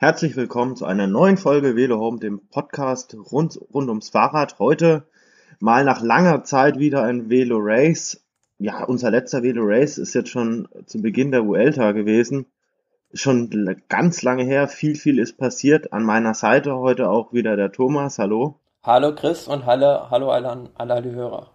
Herzlich willkommen zu einer neuen Folge Velo Home, dem Podcast rund, rund ums Fahrrad. Heute mal nach langer Zeit wieder ein Velo Race. Ja, unser letzter Velo Race ist jetzt schon zu Beginn der Vuelta gewesen. Schon ganz lange her. Viel, viel ist passiert. An meiner Seite heute auch wieder der Thomas. Hallo. Hallo Chris und hallo, hallo alle, an alle Hörer.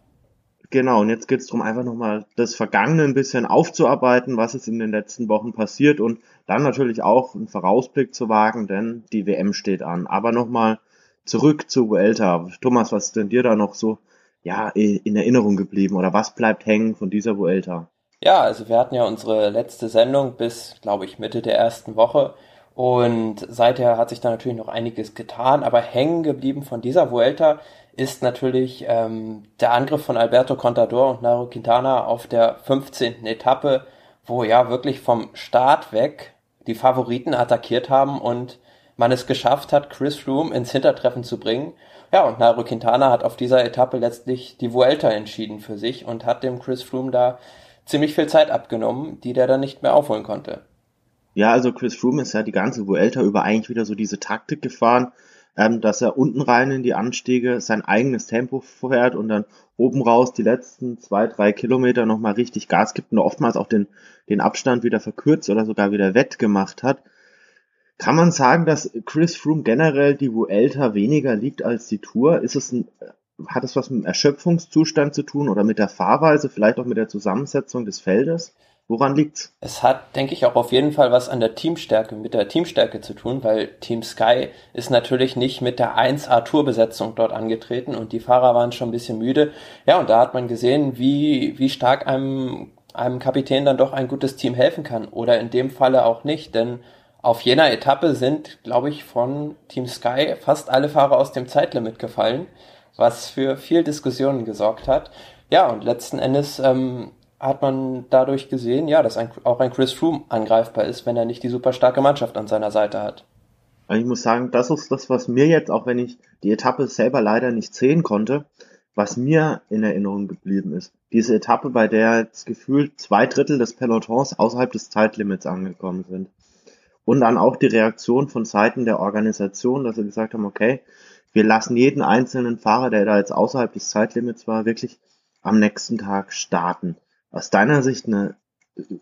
Genau, und jetzt geht es darum, einfach nochmal das Vergangene ein bisschen aufzuarbeiten, was ist in den letzten Wochen passiert und dann natürlich auch einen Vorausblick zu wagen, denn die WM steht an. Aber nochmal zurück zu Vuelta. Thomas, was ist denn dir da noch so ja, in Erinnerung geblieben oder was bleibt hängen von dieser Vuelta? Ja, also wir hatten ja unsere letzte Sendung bis, glaube ich, Mitte der ersten Woche und seither hat sich da natürlich noch einiges getan, aber hängen geblieben von dieser Vuelta ist natürlich ähm, der Angriff von Alberto Contador und Nairo Quintana auf der 15. Etappe, wo ja wirklich vom Start weg die Favoriten attackiert haben und man es geschafft hat, Chris Froome ins Hintertreffen zu bringen. Ja, und Nairo Quintana hat auf dieser Etappe letztlich die Vuelta entschieden für sich und hat dem Chris Froome da ziemlich viel Zeit abgenommen, die der dann nicht mehr aufholen konnte. Ja, also Chris Froome ist ja die ganze Vuelta über eigentlich wieder so diese Taktik gefahren, ähm, dass er unten rein in die Anstiege sein eigenes Tempo fährt und dann oben raus die letzten zwei, drei Kilometer nochmal richtig Gas gibt und oftmals auch den, den Abstand wieder verkürzt oder sogar wieder wettgemacht hat. Kann man sagen, dass Chris Froome generell die Vuelta weniger liegt als die Tour? Ist es ein, hat es was mit dem Erschöpfungszustand zu tun oder mit der Fahrweise, vielleicht auch mit der Zusammensetzung des Feldes? Woran liegt's? Es hat, denke ich, auch auf jeden Fall was an der Teamstärke, mit der Teamstärke zu tun, weil Team Sky ist natürlich nicht mit der 1A Tourbesetzung dort angetreten und die Fahrer waren schon ein bisschen müde. Ja, und da hat man gesehen, wie, wie stark einem, einem Kapitän dann doch ein gutes Team helfen kann. Oder in dem Falle auch nicht, denn auf jener Etappe sind, glaube ich, von Team Sky fast alle Fahrer aus dem Zeitlimit gefallen, was für viel Diskussionen gesorgt hat. Ja, und letzten Endes ähm, hat man dadurch gesehen, ja, dass ein, auch ein Chris Froome angreifbar ist, wenn er nicht die super starke Mannschaft an seiner Seite hat. Also ich muss sagen, das ist das, was mir jetzt, auch wenn ich die Etappe selber leider nicht sehen konnte, was mir in Erinnerung geblieben ist. Diese Etappe, bei der jetzt gefühlt zwei Drittel des Pelotons außerhalb des Zeitlimits angekommen sind. Und dann auch die Reaktion von Seiten der Organisation, dass sie gesagt haben, okay, wir lassen jeden einzelnen Fahrer, der da jetzt außerhalb des Zeitlimits war, wirklich am nächsten Tag starten aus deiner Sicht eine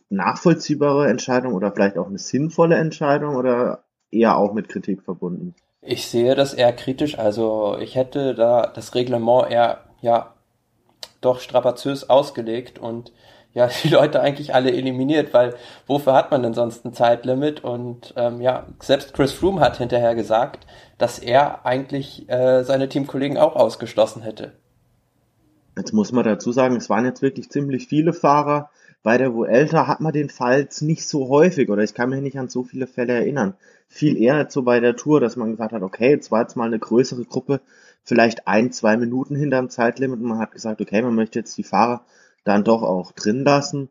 nachvollziehbare Entscheidung oder vielleicht auch eine sinnvolle Entscheidung oder eher auch mit Kritik verbunden? Ich sehe das eher kritisch. Also ich hätte da das Reglement eher, ja, doch strapaziös ausgelegt und ja, die Leute eigentlich alle eliminiert, weil wofür hat man denn sonst ein Zeitlimit? Und ähm, ja, selbst Chris Froome hat hinterher gesagt, dass er eigentlich äh, seine Teamkollegen auch ausgeschlossen hätte. Jetzt muss man dazu sagen, es waren jetzt wirklich ziemlich viele Fahrer. Bei der Vuelta hat man den Fall nicht so häufig oder ich kann mich nicht an so viele Fälle erinnern. Viel eher so bei der Tour, dass man gesagt hat, okay, jetzt war jetzt mal eine größere Gruppe, vielleicht ein, zwei Minuten hinterm Zeitlimit und man hat gesagt, okay, man möchte jetzt die Fahrer dann doch auch drin lassen.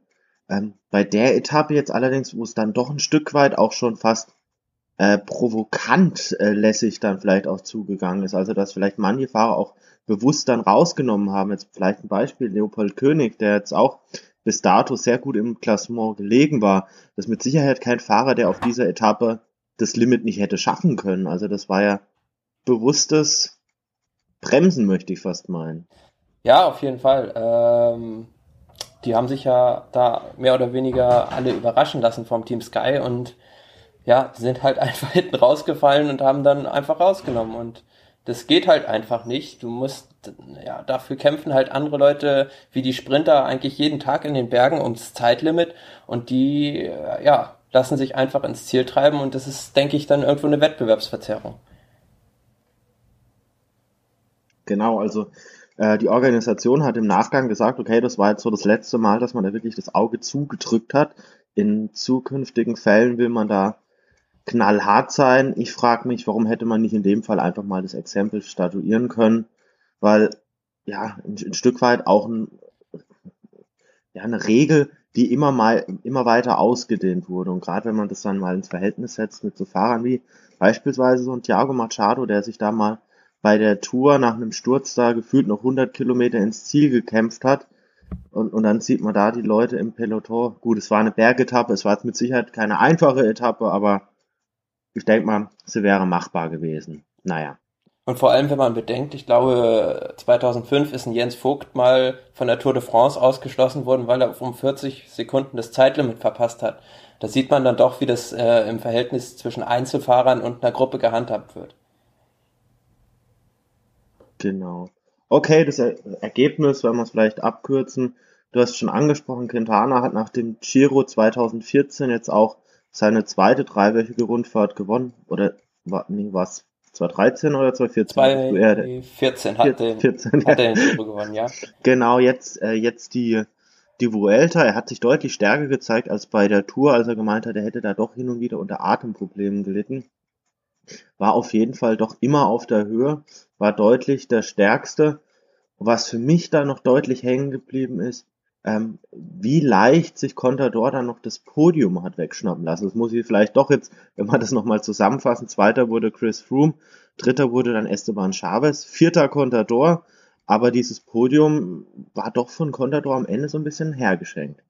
Ähm, bei der Etappe jetzt allerdings, wo es dann doch ein Stück weit auch schon fast äh, provokant äh, lässig dann vielleicht auch zugegangen ist. Also dass vielleicht manche Fahrer auch bewusst dann rausgenommen haben. Jetzt vielleicht ein Beispiel, Leopold König, der jetzt auch bis dato sehr gut im Klassement gelegen war. Das ist mit Sicherheit kein Fahrer, der auf dieser Etappe das Limit nicht hätte schaffen können. Also das war ja bewusstes Bremsen, möchte ich fast meinen. Ja, auf jeden Fall. Ähm, die haben sich ja da mehr oder weniger alle überraschen lassen vom Team Sky und ja, sind halt einfach hinten rausgefallen und haben dann einfach rausgenommen. Und das geht halt einfach nicht. Du musst, ja, dafür kämpfen halt andere Leute wie die Sprinter eigentlich jeden Tag in den Bergen ums Zeitlimit und die, äh, ja, lassen sich einfach ins Ziel treiben und das ist, denke ich, dann irgendwo eine Wettbewerbsverzerrung. Genau, also äh, die Organisation hat im Nachgang gesagt, okay, das war jetzt so das letzte Mal, dass man da wirklich das Auge zugedrückt hat. In zukünftigen Fällen will man da knallhart sein. Ich frage mich, warum hätte man nicht in dem Fall einfach mal das Exempel statuieren können, weil ja ein, ein Stück weit auch ein, ja, eine Regel, die immer mal immer weiter ausgedehnt wurde und gerade wenn man das dann mal ins Verhältnis setzt mit so Fahrern wie beispielsweise so ein Thiago Machado, der sich da mal bei der Tour nach einem Sturz da gefühlt noch 100 Kilometer ins Ziel gekämpft hat und, und dann sieht man da die Leute im Peloton. Gut, es war eine Bergetappe, es war jetzt mit Sicherheit keine einfache Etappe, aber ich denke mal, sie wäre machbar gewesen. Naja. Und vor allem, wenn man bedenkt, ich glaube, 2005 ist ein Jens Vogt mal von der Tour de France ausgeschlossen worden, weil er um 40 Sekunden das Zeitlimit verpasst hat. Da sieht man dann doch, wie das äh, im Verhältnis zwischen Einzelfahrern und einer Gruppe gehandhabt wird. Genau. Okay, das er Ergebnis, wenn wir es vielleicht abkürzen. Du hast schon angesprochen, Quintana hat nach dem Giro 2014 jetzt auch seine zweite dreiwöchige Rundfahrt gewonnen. Oder war, nee, was? 2013 oder 2014? 2014 hat, 14, 14, hat er den gewonnen, ja. Genau, jetzt, äh, jetzt die, die Vuelta. Er hat sich deutlich stärker gezeigt als bei der Tour, als er gemeint hat, er hätte da doch hin und wieder unter Atemproblemen gelitten. War auf jeden Fall doch immer auf der Höhe, war deutlich der stärkste. Was für mich da noch deutlich hängen geblieben ist, ähm, wie leicht sich Contador dann noch das Podium hat wegschnappen lassen. Das muss ich vielleicht doch jetzt, wenn wir das nochmal zusammenfassen. Zweiter wurde Chris Froome, dritter wurde dann Esteban Chavez, vierter Contador, aber dieses Podium war doch von Contador am Ende so ein bisschen hergeschenkt.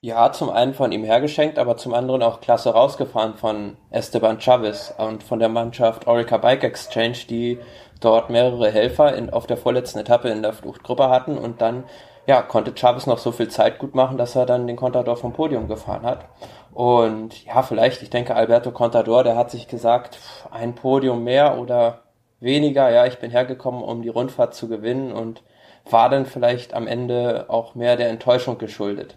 Ja, zum einen von ihm hergeschenkt, aber zum anderen auch klasse rausgefahren von Esteban Chavez und von der Mannschaft Orica Bike Exchange, die dort mehrere Helfer in, auf der vorletzten Etappe in der Fluchtgruppe hatten und dann ja, konnte Chavez noch so viel Zeit gut machen, dass er dann den Contador vom Podium gefahren hat. Und ja, vielleicht, ich denke, Alberto Contador, der hat sich gesagt, ein Podium mehr oder weniger, ja, ich bin hergekommen, um die Rundfahrt zu gewinnen und war dann vielleicht am Ende auch mehr der Enttäuschung geschuldet.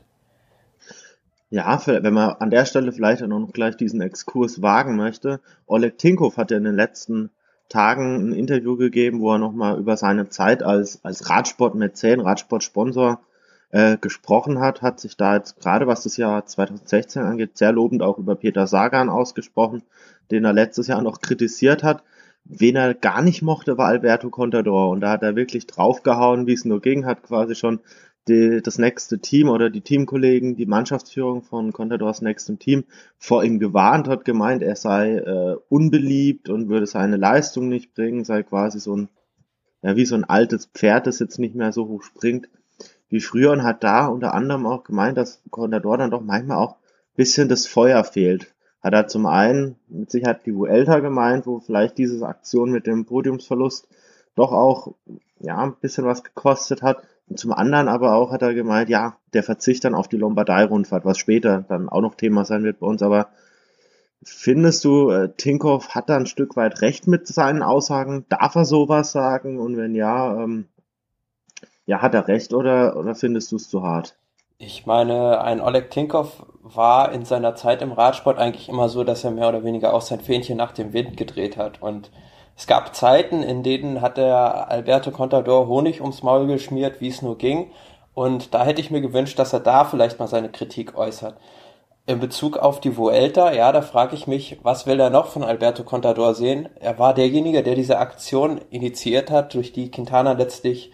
Ja, wenn man an der Stelle vielleicht auch noch gleich diesen Exkurs wagen möchte. Oleg Tinkov hat ja in den letzten Tagen ein Interview gegeben, wo er nochmal über seine Zeit als, als Radsportmäzen, Radsportsponsor äh, gesprochen hat, hat sich da jetzt gerade was das Jahr 2016 angeht, sehr lobend auch über Peter Sagan ausgesprochen, den er letztes Jahr noch kritisiert hat. Wen er gar nicht mochte, war Alberto Contador und da hat er wirklich draufgehauen, wie es nur ging, hat quasi schon die, das nächste Team oder die Teamkollegen, die Mannschaftsführung von Contadors nächstem Team vor ihm gewarnt, hat gemeint, er sei äh, unbeliebt und würde seine Leistung nicht bringen, sei quasi so ein, ja, wie so ein altes Pferd, das jetzt nicht mehr so hoch springt wie früher und hat da unter anderem auch gemeint, dass Contador dann doch manchmal auch bisschen das Feuer fehlt. Hat er zum einen mit Sicherheit die Vuelta gemeint, wo vielleicht diese Aktion mit dem Podiumsverlust doch auch ja ein bisschen was gekostet hat zum anderen aber auch hat er gemeint, ja, der Verzicht dann auf die Lombardei-Rundfahrt, was später dann auch noch Thema sein wird bei uns, aber findest du, äh, Tinkoff hat da ein Stück weit recht mit seinen Aussagen? Darf er sowas sagen? Und wenn ja, ähm, ja, hat er recht oder, oder findest du es zu hart? Ich meine, ein Oleg Tinkoff war in seiner Zeit im Radsport eigentlich immer so, dass er mehr oder weniger auch sein Fähnchen nach dem Wind gedreht hat und es gab Zeiten, in denen hat der Alberto Contador Honig ums Maul geschmiert, wie es nur ging. Und da hätte ich mir gewünscht, dass er da vielleicht mal seine Kritik äußert. In Bezug auf die Vuelta, ja, da frage ich mich, was will er noch von Alberto Contador sehen? Er war derjenige, der diese Aktion initiiert hat, durch die Quintana letztlich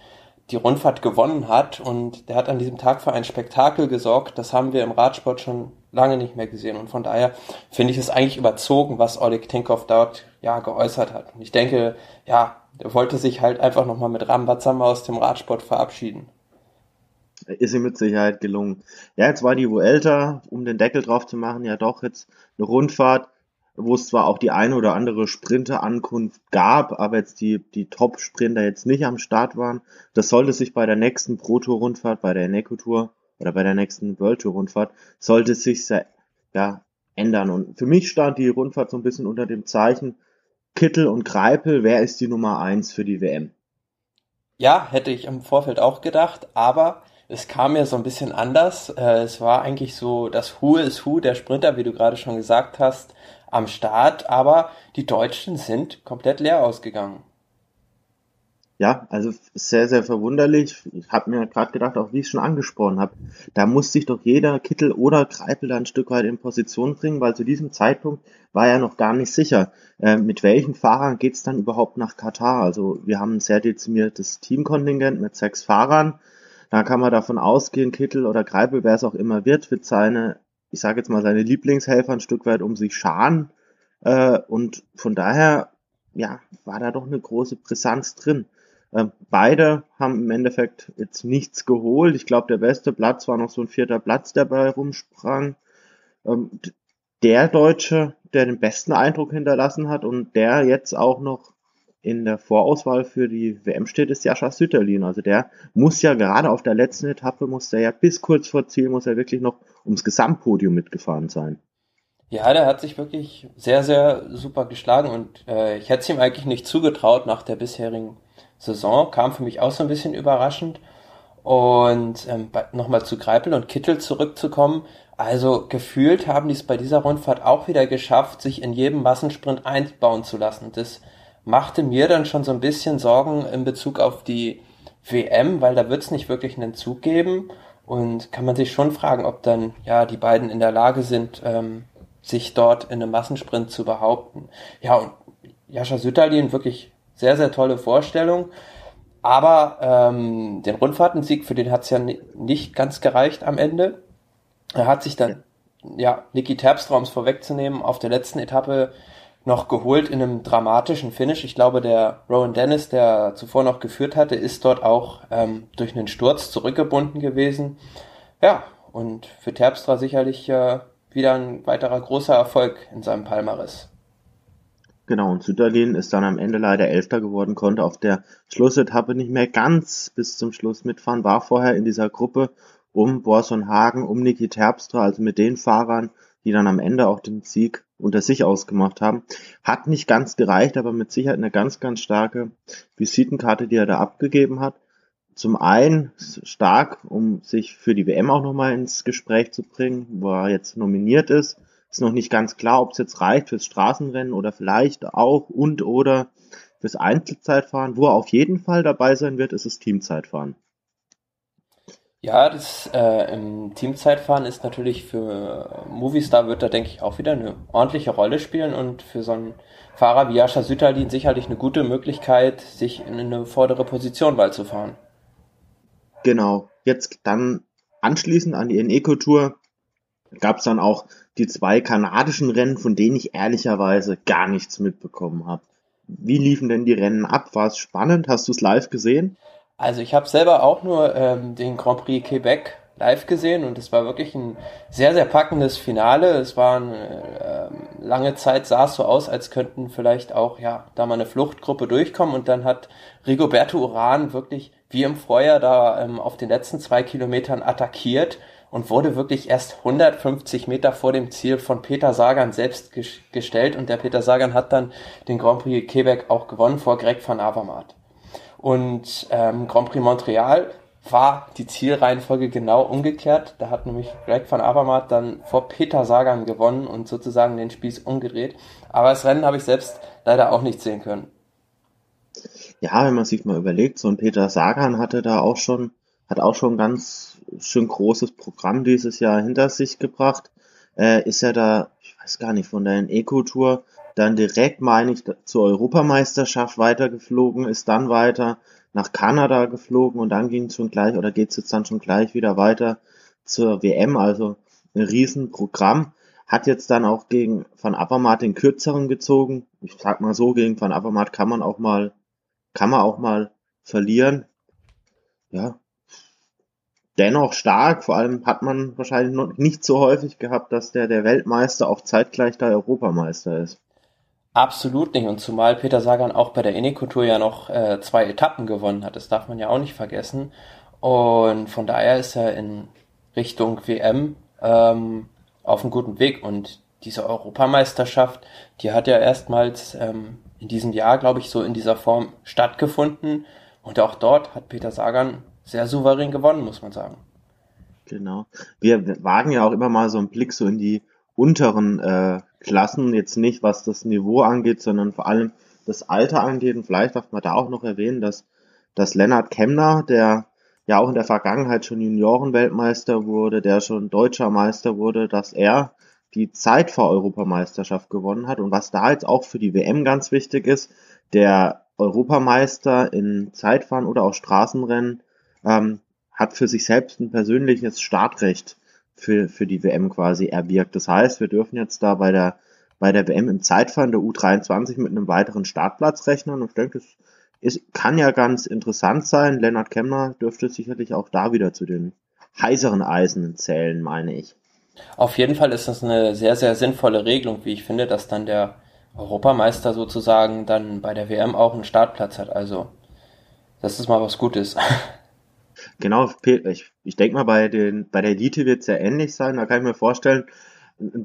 die Rundfahrt gewonnen hat und der hat an diesem Tag für ein Spektakel gesorgt. Das haben wir im Radsport schon lange nicht mehr gesehen und von daher finde ich es eigentlich überzogen, was Oleg Tinkoff dort ja geäußert hat. Und ich denke, ja, er wollte sich halt einfach nochmal mit Rambazamba aus dem Radsport verabschieden. Ist ihm mit Sicherheit gelungen. Ja, jetzt war die Vuelta, um den Deckel drauf zu machen, ja doch jetzt eine Rundfahrt, wo es zwar auch die eine oder andere Sprinterankunft gab, aber jetzt die, die Top-Sprinter jetzt nicht am Start waren. Das sollte sich bei der nächsten Pro-Tour-Rundfahrt, bei der Eneco-Tour oder bei der nächsten World Tour-Rundfahrt, sollte sich ja, ändern. Und für mich stand die Rundfahrt so ein bisschen unter dem Zeichen, Kittel und Greipel, wer ist die Nummer eins für die WM? Ja, hätte ich im Vorfeld auch gedacht, aber es kam mir so ein bisschen anders. Äh, es war eigentlich so das Who is Who der Sprinter, wie du gerade schon gesagt hast, am Start, aber die Deutschen sind komplett leer ausgegangen. Ja, also sehr, sehr verwunderlich. Ich habe mir gerade gedacht, auch wie ich es schon angesprochen habe, da muss sich doch jeder Kittel oder Kreipel da ein Stück weit in Position bringen, weil zu diesem Zeitpunkt war ja noch gar nicht sicher, äh, mit welchen Fahrern geht's dann überhaupt nach Katar. Also wir haben ein sehr dezimiertes Teamkontingent mit sechs Fahrern. Da kann man davon ausgehen, Kittel oder Kreipel, wer es auch immer wird, wird seine, ich sage jetzt mal, seine Lieblingshelfer ein Stück weit um sich scharen. Äh, und von daher, ja, war da doch eine große Brisanz drin. Ähm, beide haben im Endeffekt jetzt nichts geholt. Ich glaube, der beste Platz war noch so ein vierter Platz, der bei rumsprang. Ähm, der Deutsche, der den besten Eindruck hinterlassen hat und der jetzt auch noch in der Vorauswahl für die WM steht, ist Jascha Sütterlin. Also der muss ja gerade auf der letzten Etappe, muss der ja bis kurz vor Ziel, muss er wirklich noch ums Gesamtpodium mitgefahren sein. Ja, der hat sich wirklich sehr, sehr super geschlagen und äh, ich hätte es ihm eigentlich nicht zugetraut nach der bisherigen Saison. Kam für mich auch so ein bisschen überraschend. Und ähm, nochmal zu Greipel und Kittel zurückzukommen. Also gefühlt haben die es bei dieser Rundfahrt auch wieder geschafft, sich in jedem Massensprint einbauen zu lassen. Das machte mir dann schon so ein bisschen Sorgen in Bezug auf die WM, weil da wird es nicht wirklich einen Zug geben. Und kann man sich schon fragen, ob dann ja die beiden in der Lage sind, ähm, sich dort in einem Massensprint zu behaupten. Ja, und Jascha Sütterlin wirklich sehr, sehr tolle Vorstellung. Aber ähm, den Rundfahrtensieg, für den hat es ja nicht ganz gereicht am Ende. Er hat sich dann, ja, Niki Terpstra, vorwegzunehmen, auf der letzten Etappe noch geholt in einem dramatischen Finish. Ich glaube, der Rowan Dennis, der zuvor noch geführt hatte, ist dort auch ähm, durch einen Sturz zurückgebunden gewesen. Ja, und für Terpstra sicherlich äh, wieder ein weiterer großer Erfolg in seinem Palmaris. Genau, und Sütterlin ist dann am Ende leider Elfter geworden, konnte auf der Schlussetappe nicht mehr ganz bis zum Schluss mitfahren, war vorher in dieser Gruppe um Borson Hagen, um Niki Terpstra, also mit den Fahrern, die dann am Ende auch den Sieg unter sich ausgemacht haben. Hat nicht ganz gereicht, aber mit Sicherheit eine ganz, ganz starke Visitenkarte, die er da abgegeben hat. Zum einen stark, um sich für die WM auch nochmal ins Gespräch zu bringen, wo er jetzt nominiert ist ist noch nicht ganz klar, ob es jetzt reicht fürs Straßenrennen oder vielleicht auch und oder fürs Einzelzeitfahren. Wo er auf jeden Fall dabei sein wird, ist das Teamzeitfahren. Ja, das äh, im Teamzeitfahren ist natürlich für Movistar wird da denke ich auch wieder eine ordentliche Rolle spielen und für so einen Fahrer wie Jascha Sütterlin sicherlich eine gute Möglichkeit, sich in eine vordere Position bald zu fahren. Genau. Jetzt dann anschließend an die Eneco Tour gab es dann auch die zwei kanadischen Rennen, von denen ich ehrlicherweise gar nichts mitbekommen habe. Wie liefen denn die Rennen ab? War es spannend? Hast du es live gesehen? Also ich habe selber auch nur ähm, den Grand Prix Quebec live gesehen und es war wirklich ein sehr, sehr packendes Finale. Es war eine, äh, lange Zeit sah es so aus, als könnten vielleicht auch ja da mal eine Fluchtgruppe durchkommen und dann hat Rigoberto Uran wirklich wie im Vorjahr da ähm, auf den letzten zwei Kilometern attackiert und wurde wirklich erst 150 Meter vor dem Ziel von Peter Sagan selbst gestellt und der Peter Sagan hat dann den Grand Prix Quebec auch gewonnen vor Greg van Avermaet. Und ähm, Grand Prix Montreal war die Zielreihenfolge genau umgekehrt. Da hat nämlich Greg van Avermaet dann vor Peter Sagan gewonnen und sozusagen den Spieß umgedreht. Aber das Rennen habe ich selbst leider auch nicht sehen können. Ja, wenn man sich mal überlegt, so ein Peter Sagan hatte da auch schon, hat auch schon ganz schön großes Programm dieses Jahr hinter sich gebracht. Äh, ist er da, ich weiß gar nicht, von der Eco-Tour dann direkt, meine ich, zur Europameisterschaft weitergeflogen, ist dann weiter nach Kanada geflogen und dann ging es schon gleich, oder geht es jetzt dann schon gleich wieder weiter zur WM, also ein Riesenprogramm. Hat jetzt dann auch gegen Van Avermaet den kürzeren gezogen. Ich sag mal so, gegen Van Avermaet kann man auch mal, kann man auch mal verlieren. Ja, dennoch stark. Vor allem hat man wahrscheinlich noch nicht so häufig gehabt, dass der, der Weltmeister auch zeitgleich der Europameister ist. Absolut nicht. Und zumal Peter Sagan auch bei der Eneco ja noch äh, zwei Etappen gewonnen hat. Das darf man ja auch nicht vergessen. Und von daher ist er in Richtung WM ähm, auf einem guten Weg. Und diese Europameisterschaft, die hat ja erstmals ähm, in diesem Jahr, glaube ich, so in dieser Form stattgefunden. Und auch dort hat Peter Sagan sehr souverän gewonnen, muss man sagen. Genau. Wir wagen ja auch immer mal so einen Blick so in die unteren äh, Klassen, jetzt nicht was das Niveau angeht, sondern vor allem das Alter angeht. Und vielleicht darf man da auch noch erwähnen, dass, dass Lennart Kemner, der ja auch in der Vergangenheit schon Juniorenweltmeister wurde, der schon deutscher Meister wurde, dass er die Zeit vor Europameisterschaft gewonnen hat. Und was da jetzt auch für die WM ganz wichtig ist, der Europameister in Zeitfahren oder auch Straßenrennen ähm, hat für sich selbst ein persönliches Startrecht für, für die WM quasi erwirkt. Das heißt, wir dürfen jetzt da bei der, bei der WM im Zeitfahren der U23 mit einem weiteren Startplatz rechnen und ich denke, es ist, kann ja ganz interessant sein. Lennart Kemner dürfte sicherlich auch da wieder zu den heißeren Eisen zählen, meine ich. Auf jeden Fall ist das eine sehr, sehr sinnvolle Regelung, wie ich finde, dass dann der Europameister sozusagen dann bei der WM auch einen Startplatz hat. Also, das ist mal was Gutes. Genau, ich, ich denke mal, bei, den, bei der Elite wird es ja ähnlich sein. Da kann ich mir vorstellen,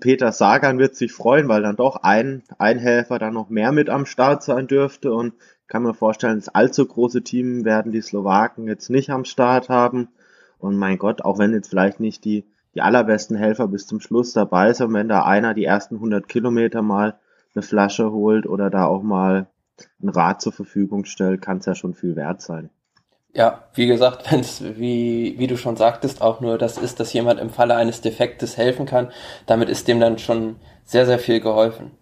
Peter Sagan wird sich freuen, weil dann doch ein, ein Helfer dann noch mehr mit am Start sein dürfte und kann mir vorstellen, das allzu große Team werden die Slowaken jetzt nicht am Start haben. Und mein Gott, auch wenn jetzt vielleicht nicht die, die allerbesten Helfer bis zum Schluss dabei sind, wenn da einer die ersten 100 Kilometer mal eine Flasche holt oder da auch mal ein Rad zur Verfügung stellt, kann es ja schon viel wert sein. Ja, wie gesagt, wenn es, wie, wie du schon sagtest, auch nur das ist, dass jemand im Falle eines Defektes helfen kann, damit ist dem dann schon sehr, sehr viel geholfen.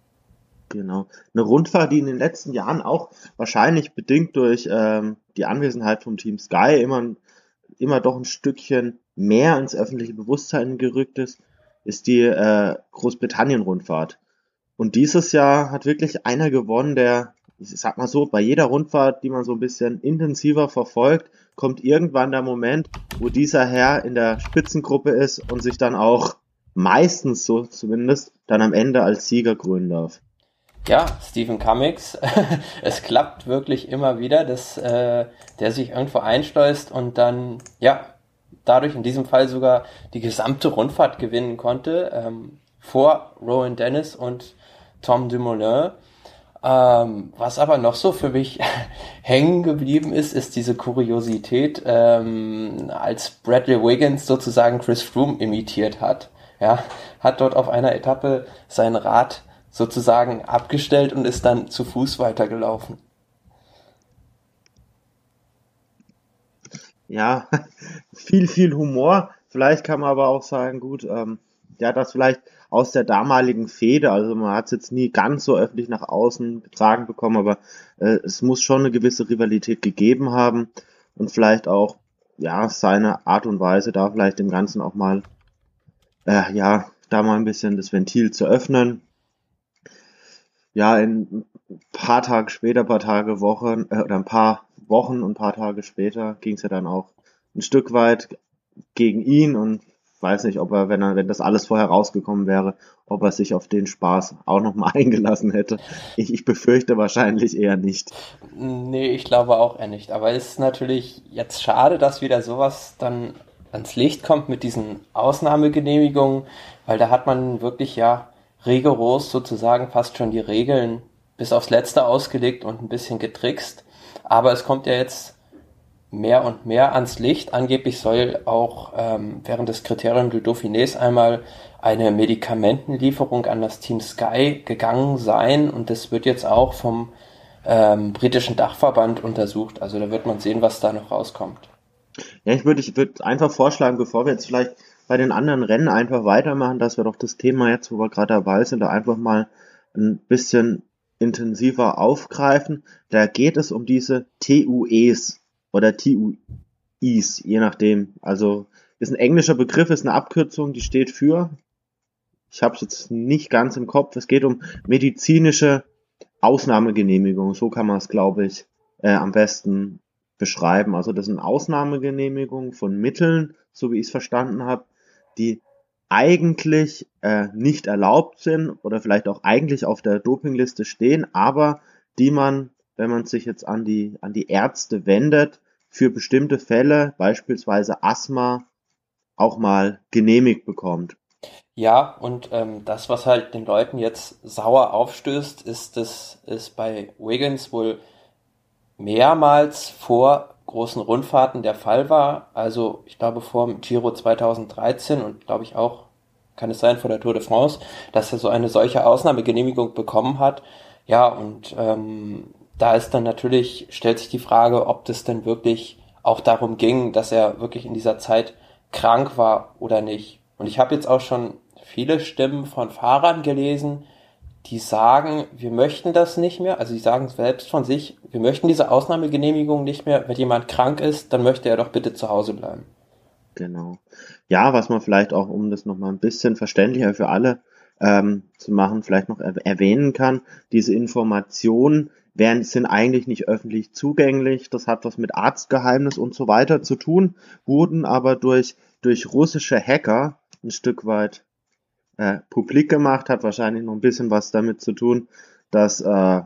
Genau. Eine Rundfahrt, die in den letzten Jahren auch wahrscheinlich bedingt durch ähm, die Anwesenheit vom Team Sky immer, immer doch ein Stückchen mehr ins öffentliche Bewusstsein gerückt ist, ist die äh, Großbritannien-Rundfahrt. Und dieses Jahr hat wirklich einer gewonnen, der ich sag mal so, bei jeder Rundfahrt, die man so ein bisschen intensiver verfolgt, kommt irgendwann der Moment, wo dieser Herr in der Spitzengruppe ist und sich dann auch meistens so zumindest dann am Ende als Sieger krönen darf. Ja, Stephen Cummings, es klappt wirklich immer wieder, dass äh, der sich irgendwo einschleust und dann, ja, dadurch in diesem Fall sogar die gesamte Rundfahrt gewinnen konnte, ähm, vor Rowan Dennis und Tom Dumoulin. Ähm, was aber noch so für mich hängen geblieben ist, ist diese Kuriosität, ähm, als Bradley Wiggins sozusagen Chris Froome imitiert hat. Ja, hat dort auf einer Etappe sein Rad sozusagen abgestellt und ist dann zu Fuß weitergelaufen. Ja, viel, viel Humor. Vielleicht kann man aber auch sagen, gut, ähm, ja, das vielleicht aus der damaligen Fehde. Also man hat es jetzt nie ganz so öffentlich nach außen getragen bekommen, aber äh, es muss schon eine gewisse Rivalität gegeben haben und vielleicht auch ja seine Art und Weise da vielleicht dem Ganzen auch mal äh, ja da mal ein bisschen das Ventil zu öffnen. Ja, in ein paar Tage später, paar Tage, Wochen äh, oder ein paar Wochen und ein paar Tage später ging es ja dann auch ein Stück weit gegen ihn und weiß nicht, ob er, wenn er, wenn das alles vorher rausgekommen wäre, ob er sich auf den Spaß auch nochmal eingelassen hätte. Ich, ich befürchte wahrscheinlich eher nicht. Nee, ich glaube auch eher nicht. Aber es ist natürlich jetzt schade, dass wieder sowas dann ans Licht kommt mit diesen Ausnahmegenehmigungen, weil da hat man wirklich ja rigoros sozusagen fast schon die Regeln bis aufs Letzte ausgelegt und ein bisschen getrickst. Aber es kommt ja jetzt mehr und mehr ans Licht. Angeblich soll auch ähm, während des Kriterium du Dauphinés einmal eine Medikamentenlieferung an das Team Sky gegangen sein und das wird jetzt auch vom ähm, britischen Dachverband untersucht. Also da wird man sehen, was da noch rauskommt. Ja, ich würde ich würde einfach vorschlagen, bevor wir jetzt vielleicht bei den anderen Rennen einfach weitermachen, dass wir doch das Thema jetzt, wo wir gerade dabei sind, da einfach mal ein bisschen intensiver aufgreifen. Da geht es um diese TUEs, oder TUIs, je nachdem. Also ist ein englischer Begriff, ist eine Abkürzung, die steht für, ich habe es jetzt nicht ganz im Kopf, es geht um medizinische Ausnahmegenehmigung, so kann man es, glaube ich, äh, am besten beschreiben. Also das sind Ausnahmegenehmigungen von Mitteln, so wie ich es verstanden habe, die eigentlich äh, nicht erlaubt sind oder vielleicht auch eigentlich auf der Dopingliste stehen, aber die man wenn man sich jetzt an die, an die Ärzte wendet, für bestimmte Fälle, beispielsweise Asthma, auch mal genehmigt bekommt. Ja, und ähm, das, was halt den Leuten jetzt sauer aufstößt, ist, dass es bei Wiggins wohl mehrmals vor großen Rundfahrten der Fall war. Also ich glaube vor dem Giro 2013 und glaube ich auch, kann es sein, vor der Tour de France, dass er so eine solche Ausnahmegenehmigung bekommen hat. Ja, und ähm, da ist dann natürlich, stellt sich die Frage, ob das denn wirklich auch darum ging, dass er wirklich in dieser Zeit krank war oder nicht. Und ich habe jetzt auch schon viele Stimmen von Fahrern gelesen, die sagen, wir möchten das nicht mehr. Also sie sagen selbst von sich, wir möchten diese Ausnahmegenehmigung nicht mehr. Wenn jemand krank ist, dann möchte er doch bitte zu Hause bleiben. Genau. Ja, was man vielleicht auch, um das nochmal ein bisschen verständlicher für alle ähm, zu machen, vielleicht noch erwähnen kann, diese Informationen werden, sind eigentlich nicht öffentlich zugänglich. Das hat was mit Arztgeheimnis und so weiter zu tun, wurden aber durch, durch russische Hacker ein Stück weit äh, publik gemacht, hat wahrscheinlich noch ein bisschen was damit zu tun, dass äh,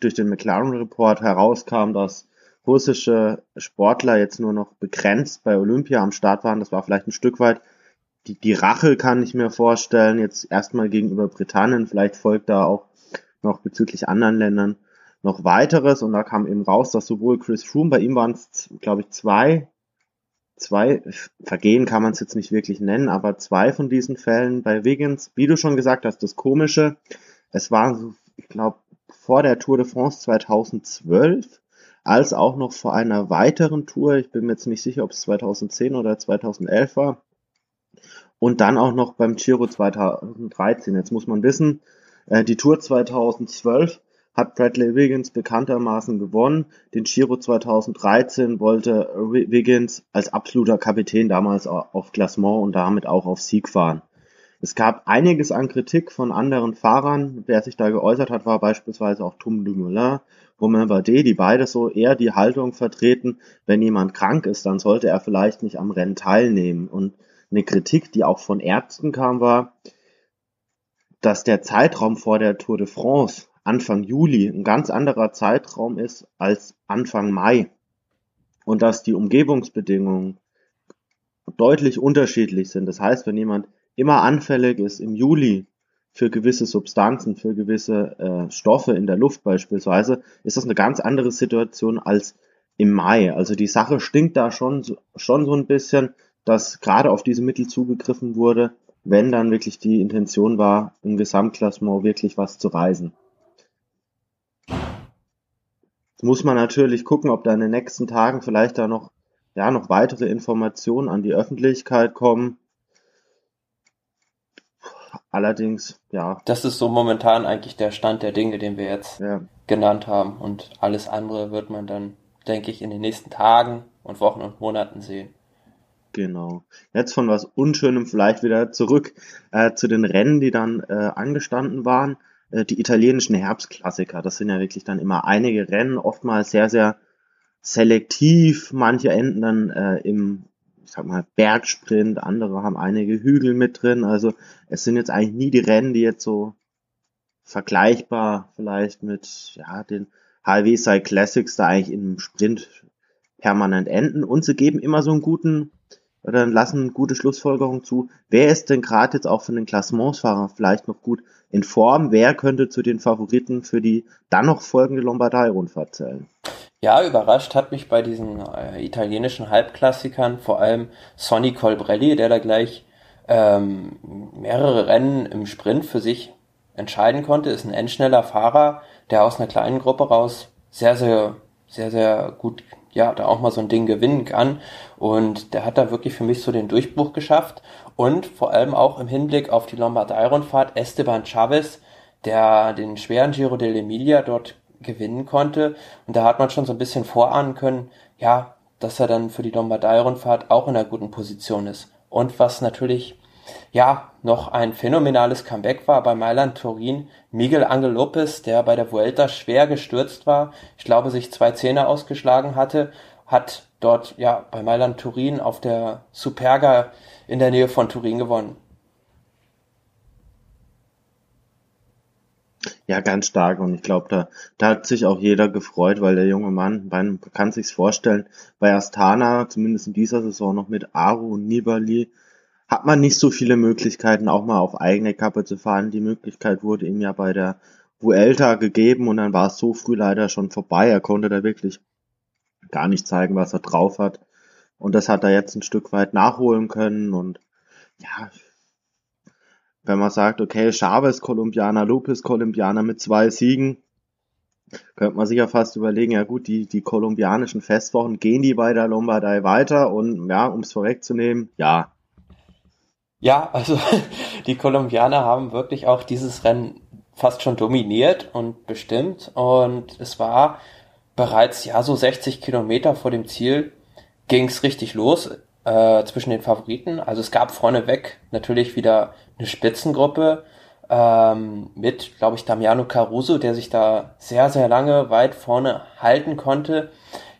durch den McLaren Report herauskam, dass russische Sportler jetzt nur noch begrenzt bei Olympia am Start waren. Das war vielleicht ein Stück weit die, die Rache, kann ich mir vorstellen, jetzt erstmal gegenüber Britannien. Vielleicht folgt da auch noch bezüglich anderen Ländern noch weiteres. Und da kam eben raus, dass sowohl Chris Froome, bei ihm waren es, glaube ich, zwei, zwei Vergehen kann man es jetzt nicht wirklich nennen, aber zwei von diesen Fällen bei Wiggins, wie du schon gesagt hast, das Komische, es war, ich glaube, vor der Tour de France 2012 als auch noch vor einer weiteren Tour. Ich bin mir jetzt nicht sicher, ob es 2010 oder 2011 war. Und dann auch noch beim Giro 2013. Jetzt muss man wissen, äh, die Tour 2012 hat Bradley Wiggins bekanntermaßen gewonnen. Den Giro 2013 wollte Wiggins als absoluter Kapitän damals auf Klassement und damit auch auf Sieg fahren. Es gab einiges an Kritik von anderen Fahrern. Wer sich da geäußert hat, war beispielsweise auch Tom Dumoulin, Romain Bardet, die beide so eher die Haltung vertreten, wenn jemand krank ist, dann sollte er vielleicht nicht am Rennen teilnehmen. Und eine Kritik, die auch von Ärzten kam, war, dass der Zeitraum vor der Tour de France, Anfang Juli, ein ganz anderer Zeitraum ist als Anfang Mai. Und dass die Umgebungsbedingungen deutlich unterschiedlich sind. Das heißt, wenn jemand immer anfällig ist im Juli für gewisse Substanzen, für gewisse äh, Stoffe in der Luft beispielsweise, ist das eine ganz andere Situation als im Mai. Also die Sache stinkt da schon, schon so ein bisschen, dass gerade auf diese Mittel zugegriffen wurde, wenn dann wirklich die Intention war, im Gesamtklassement wirklich was zu reisen. Jetzt muss man natürlich gucken, ob da in den nächsten Tagen vielleicht da noch, ja, noch weitere Informationen an die Öffentlichkeit kommen Allerdings, ja. Das ist so momentan eigentlich der Stand der Dinge, den wir jetzt ja. genannt haben. Und alles andere wird man dann, denke ich, in den nächsten Tagen und Wochen und Monaten sehen. Genau. Jetzt von was Unschönem vielleicht wieder zurück äh, zu den Rennen, die dann äh, angestanden waren. Äh, die italienischen Herbstklassiker. Das sind ja wirklich dann immer einige Rennen, oftmals sehr, sehr selektiv. Manche enden dann äh, im ich sag mal, Bergsprint, andere haben einige Hügel mit drin. Also es sind jetzt eigentlich nie die Rennen, die jetzt so vergleichbar vielleicht mit ja, den HW Cycle Classics da eigentlich im Sprint permanent enden. Und sie geben immer so einen guten oder lassen gute Schlussfolgerungen zu. Wer ist denn gerade jetzt auch von den Klassementsfahrern vielleicht noch gut in Form? Wer könnte zu den Favoriten für die dann noch folgende Lombardei-Rundfahrt zählen? Ja, überrascht hat mich bei diesen äh, italienischen Halbklassikern vor allem Sonny Colbrelli, der da gleich ähm, mehrere Rennen im Sprint für sich entscheiden konnte. Ist ein endschneller Fahrer, der aus einer kleinen Gruppe raus sehr, sehr, sehr, sehr gut, ja, da auch mal so ein Ding gewinnen kann. Und der hat da wirklich für mich so den Durchbruch geschafft. Und vor allem auch im Hinblick auf die Lombardei-Rundfahrt Esteban Chavez, der den schweren Giro dell'Emilia dort gewinnen konnte. Und da hat man schon so ein bisschen vorahnen können, ja, dass er dann für die Lombardei-Rundfahrt auch in einer guten Position ist. Und was natürlich, ja, noch ein phänomenales Comeback war bei Mailand Turin, Miguel Angel Lopez, der bei der Vuelta schwer gestürzt war, ich glaube, sich zwei Zähne ausgeschlagen hatte, hat dort, ja, bei Mailand Turin auf der Superga in der Nähe von Turin gewonnen. Ja, ganz stark. Und ich glaube, da, da hat sich auch jeder gefreut, weil der junge Mann, man kann sich's vorstellen, bei Astana, zumindest in dieser Saison noch mit Aru und Nibali, hat man nicht so viele Möglichkeiten, auch mal auf eigene Kappe zu fahren. Die Möglichkeit wurde ihm ja bei der Vuelta gegeben und dann war es so früh leider schon vorbei. Er konnte da wirklich gar nicht zeigen, was er drauf hat. Und das hat er jetzt ein Stück weit nachholen können und ja, wenn man sagt, okay, Chavez Kolumbianer, Lopez Kolumbianer mit zwei Siegen, könnte man sich ja fast überlegen, ja gut, die, die kolumbianischen Festwochen, gehen die bei der Lombardei weiter? Und ja, um es vorwegzunehmen, ja. Ja, also die Kolumbianer haben wirklich auch dieses Rennen fast schon dominiert und bestimmt. Und es war bereits, ja, so 60 Kilometer vor dem Ziel ging es richtig los äh, zwischen den Favoriten. Also es gab vorneweg natürlich wieder eine Spitzengruppe ähm, mit, glaube ich, Damiano Caruso, der sich da sehr, sehr lange weit vorne halten konnte.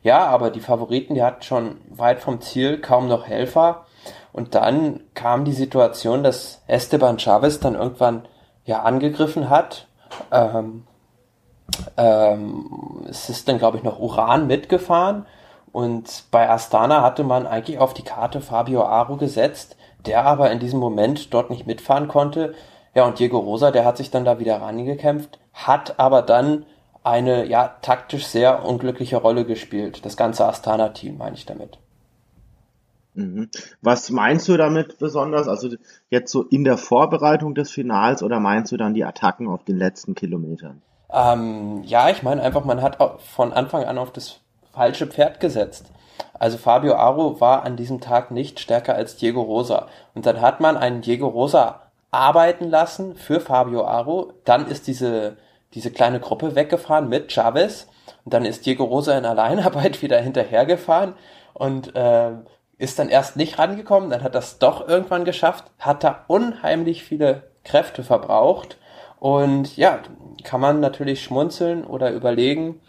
Ja, aber die Favoriten, die hatten schon weit vom Ziel kaum noch Helfer. Und dann kam die Situation, dass Esteban Chavez dann irgendwann ja angegriffen hat. Ähm, ähm, es ist dann, glaube ich, noch Uran mitgefahren. Und bei Astana hatte man eigentlich auf die Karte Fabio Aro gesetzt, der aber in diesem Moment dort nicht mitfahren konnte. Ja, und Diego Rosa, der hat sich dann da wieder rangekämpft, hat aber dann eine, ja, taktisch sehr unglückliche Rolle gespielt. Das ganze Astana-Team meine ich damit. Mhm. Was meinst du damit besonders? Also jetzt so in der Vorbereitung des Finals oder meinst du dann die Attacken auf den letzten Kilometern? Ähm, ja, ich meine einfach, man hat von Anfang an auf das falsche Pferd gesetzt. Also Fabio Aro war an diesem Tag nicht stärker als Diego Rosa. Und dann hat man einen Diego Rosa arbeiten lassen für Fabio Aro. Dann ist diese, diese kleine Gruppe weggefahren mit Chavez. Und dann ist Diego Rosa in Alleinarbeit wieder hinterhergefahren und äh, ist dann erst nicht rangekommen. Dann hat das doch irgendwann geschafft, hat da unheimlich viele Kräfte verbraucht. Und ja, kann man natürlich schmunzeln oder überlegen,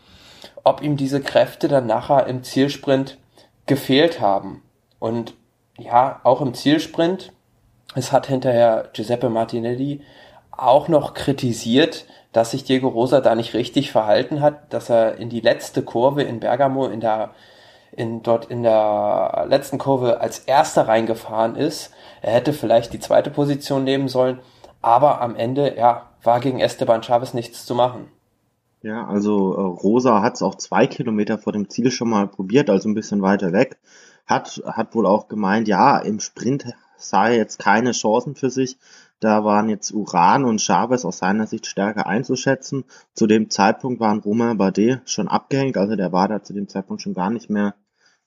ob ihm diese Kräfte dann nachher im Zielsprint gefehlt haben. Und ja, auch im Zielsprint, es hat hinterher Giuseppe Martinelli auch noch kritisiert, dass sich Diego Rosa da nicht richtig verhalten hat, dass er in die letzte Kurve in Bergamo in der in dort in der letzten Kurve als erster reingefahren ist. Er hätte vielleicht die zweite Position nehmen sollen, aber am Ende ja war gegen Esteban Chavez nichts zu machen. Ja, also äh, Rosa hat es auch zwei Kilometer vor dem Ziel schon mal probiert, also ein bisschen weiter weg. Hat, hat wohl auch gemeint, ja, im Sprint sah er jetzt keine Chancen für sich. Da waren jetzt Uran und Chavez aus seiner Sicht stärker einzuschätzen. Zu dem Zeitpunkt waren Romain Bardet schon abgehängt, also der war da zu dem Zeitpunkt schon gar nicht mehr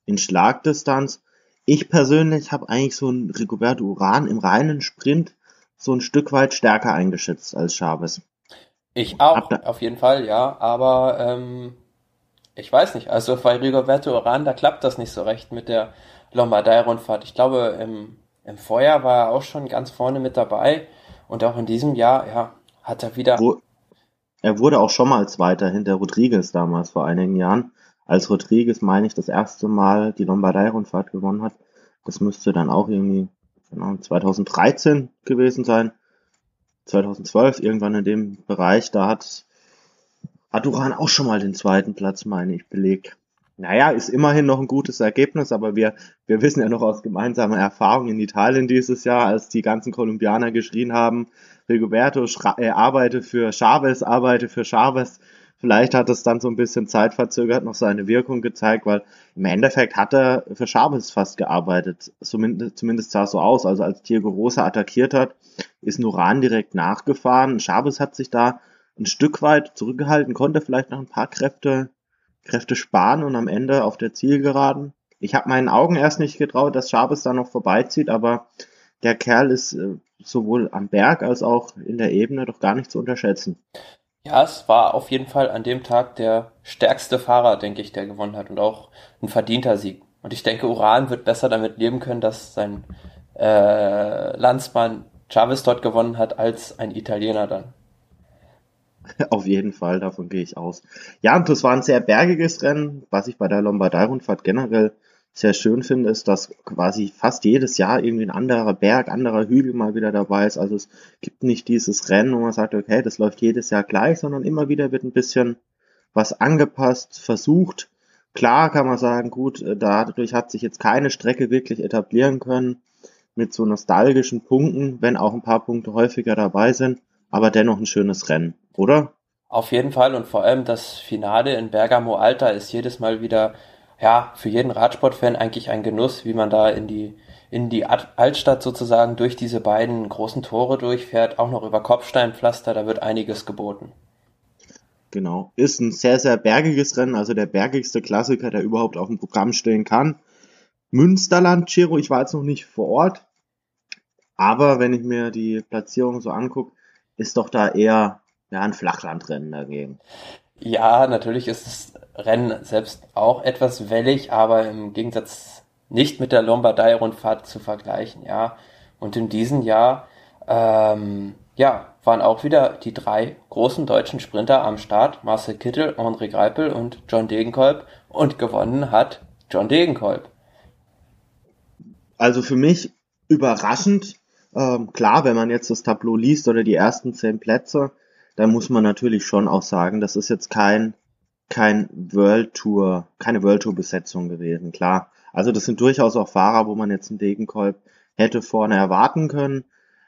in Schlagdistanz. Ich persönlich habe eigentlich so einen Rigoberto Uran im reinen Sprint so ein Stück weit stärker eingeschätzt als Chavez. Ich auch, auf jeden Fall, ja. Aber ähm, ich weiß nicht. Also bei Rigoberto Oran, da klappt das nicht so recht mit der Lombardei-Rundfahrt. Ich glaube, im, im Vorjahr war er auch schon ganz vorne mit dabei. Und auch in diesem Jahr, ja, hat er wieder. Wo, er wurde auch schon mal Zweiter hinter Rodriguez damals vor einigen Jahren. Als Rodriguez, meine ich, das erste Mal die Lombardei-Rundfahrt gewonnen hat. Das müsste dann auch irgendwie genau, 2013 gewesen sein. 2012, irgendwann in dem Bereich, da hat, hat Duran auch schon mal den zweiten Platz, meine ich, belegt. Naja, ist immerhin noch ein gutes Ergebnis, aber wir, wir wissen ja noch aus gemeinsamer Erfahrung in Italien dieses Jahr, als die ganzen Kolumbianer geschrien haben, Rigoberto äh, arbeite für Chavez, arbeite für Chavez. Vielleicht hat es dann so ein bisschen zeitverzögert noch seine Wirkung gezeigt, weil im Endeffekt hat er für Chavez fast gearbeitet. Zumindest, zumindest sah es so aus. Also als Diego Rosa attackiert hat, ist Nuran direkt nachgefahren. Chavez hat sich da ein Stück weit zurückgehalten, konnte vielleicht noch ein paar Kräfte, Kräfte sparen und am Ende auf der Zielgeraden. Ich habe meinen Augen erst nicht getraut, dass Chavez da noch vorbeizieht, aber der Kerl ist äh, sowohl am Berg als auch in der Ebene doch gar nicht zu unterschätzen. Ja, es war auf jeden Fall an dem Tag der stärkste Fahrer, denke ich, der gewonnen hat und auch ein verdienter Sieg. Und ich denke, Uran wird besser damit leben können, dass sein äh, Landsmann Chavez dort gewonnen hat, als ein Italiener dann. Auf jeden Fall, davon gehe ich aus. Ja, und das war ein sehr bergiges Rennen, was ich bei der Lombardei-Rundfahrt generell sehr schön finde, ist, dass quasi fast jedes Jahr irgendwie ein anderer Berg, anderer Hügel mal wieder dabei ist. Also es gibt nicht dieses Rennen, wo man sagt, okay, das läuft jedes Jahr gleich, sondern immer wieder wird ein bisschen was angepasst, versucht. Klar kann man sagen, gut, äh, dadurch hat sich jetzt keine Strecke wirklich etablieren können mit so nostalgischen Punkten, wenn auch ein paar Punkte häufiger dabei sind, aber dennoch ein schönes Rennen, oder? Auf jeden Fall und vor allem das Finale in Bergamo Alta ist jedes Mal wieder ja, für jeden Radsportfan eigentlich ein Genuss, wie man da in die, in die Altstadt sozusagen durch diese beiden großen Tore durchfährt, auch noch über Kopfsteinpflaster, da wird einiges geboten. Genau. Ist ein sehr, sehr bergiges Rennen, also der bergigste Klassiker, der überhaupt auf dem Programm stehen kann. Münsterland, Chiro, ich war jetzt noch nicht vor Ort, aber wenn ich mir die Platzierung so angucke, ist doch da eher ja, ein Flachlandrennen dagegen. Ja, natürlich ist das Rennen selbst auch etwas wellig, aber im Gegensatz nicht mit der Lombardei-Rundfahrt zu vergleichen, ja. Und in diesem Jahr, ähm, ja, waren auch wieder die drei großen deutschen Sprinter am Start. Marcel Kittel, André Greipel und John Degenkolb. Und gewonnen hat John Degenkolb. Also für mich überraschend. Ähm, klar, wenn man jetzt das Tableau liest oder die ersten zehn Plätze, dann muss man natürlich schon auch sagen, das ist jetzt kein, kein World Tour, keine World Tour Besetzung gewesen, klar. Also das sind durchaus auch Fahrer, wo man jetzt einen Degenkolb hätte vorne erwarten können.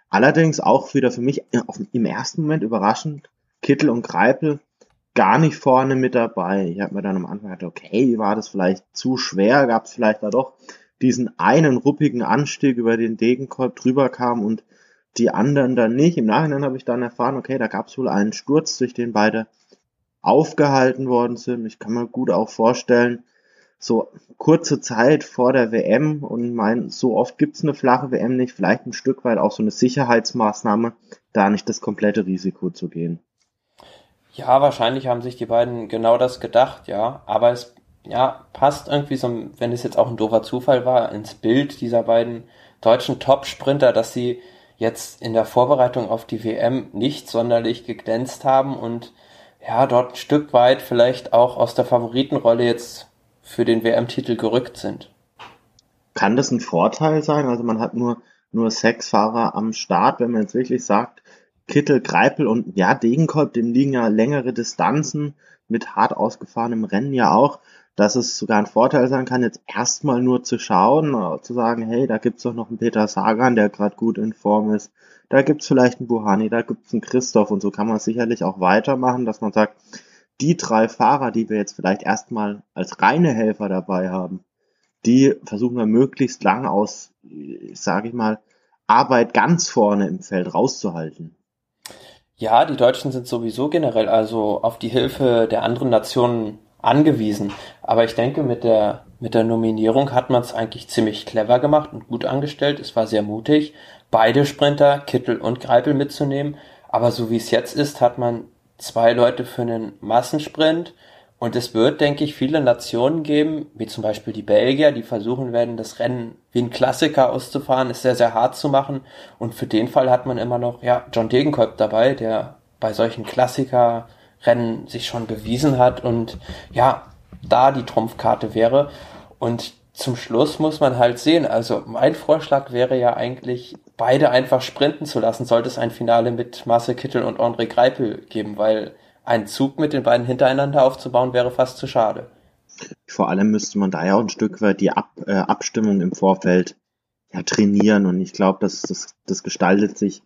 Allerdings auch wieder für mich im ersten Moment überraschend, Kittel und Greipel gar nicht vorne mit dabei. Ich habe mir dann am Anfang gedacht, okay, war das vielleicht zu schwer? Gab es vielleicht da doch diesen einen ruppigen Anstieg, über den Degenkolb drüber kam und die anderen dann nicht. Im Nachhinein habe ich dann erfahren, okay, da gab es wohl einen Sturz, durch den beide aufgehalten worden sind. Ich kann mir gut auch vorstellen, so kurze Zeit vor der WM und mein, so oft gibt's eine flache WM nicht, vielleicht ein Stück weit auch so eine Sicherheitsmaßnahme, da nicht das komplette Risiko zu gehen. Ja, wahrscheinlich haben sich die beiden genau das gedacht, ja. Aber es ja, passt irgendwie so, wenn es jetzt auch ein doofer Zufall war, ins Bild dieser beiden deutschen Top-Sprinter, dass sie jetzt in der Vorbereitung auf die WM nicht sonderlich geglänzt haben und ja, dort ein Stück weit vielleicht auch aus der Favoritenrolle jetzt für den WM-Titel gerückt sind. Kann das ein Vorteil sein? Also man hat nur, nur sechs Fahrer am Start, wenn man jetzt wirklich sagt, Kittel, Greipel und ja, Degenkolb, dem liegen ja längere Distanzen mit hart ausgefahrenem Rennen ja auch, dass es sogar ein Vorteil sein kann, jetzt erstmal nur zu schauen, äh, zu sagen, hey, da gibt's doch noch einen Peter Sagan, der gerade gut in Form ist, da gibt's vielleicht einen Buhani, da gibt's einen Christoph und so kann man sicherlich auch weitermachen, dass man sagt, die drei Fahrer, die wir jetzt vielleicht erstmal als reine Helfer dabei haben, die versuchen wir möglichst lang aus, sage ich mal, Arbeit ganz vorne im Feld rauszuhalten. Ja, die Deutschen sind sowieso generell also auf die Hilfe der anderen Nationen angewiesen. Aber ich denke, mit der, mit der Nominierung hat man es eigentlich ziemlich clever gemacht und gut angestellt. Es war sehr mutig, beide Sprinter, Kittel und Greipel mitzunehmen. Aber so wie es jetzt ist, hat man zwei Leute für einen Massensprint und es wird, denke ich, viele Nationen geben, wie zum Beispiel die Belgier, die versuchen werden, das Rennen wie ein Klassiker auszufahren, ist sehr, sehr hart zu machen. Und für den Fall hat man immer noch, ja, John Degenkolb dabei, der bei solchen Klassiker-Rennen sich schon bewiesen hat und ja, da die Trumpfkarte wäre. Und zum Schluss muss man halt sehen, also mein Vorschlag wäre ja eigentlich, beide einfach sprinten zu lassen, sollte es ein Finale mit Marcel Kittel und André Greipel geben, weil einen Zug mit den beiden hintereinander aufzubauen, wäre fast zu schade. Vor allem müsste man da ja auch ein Stück weit die Ab, äh, Abstimmung im Vorfeld ja, trainieren und ich glaube, das, das, das gestaltet sich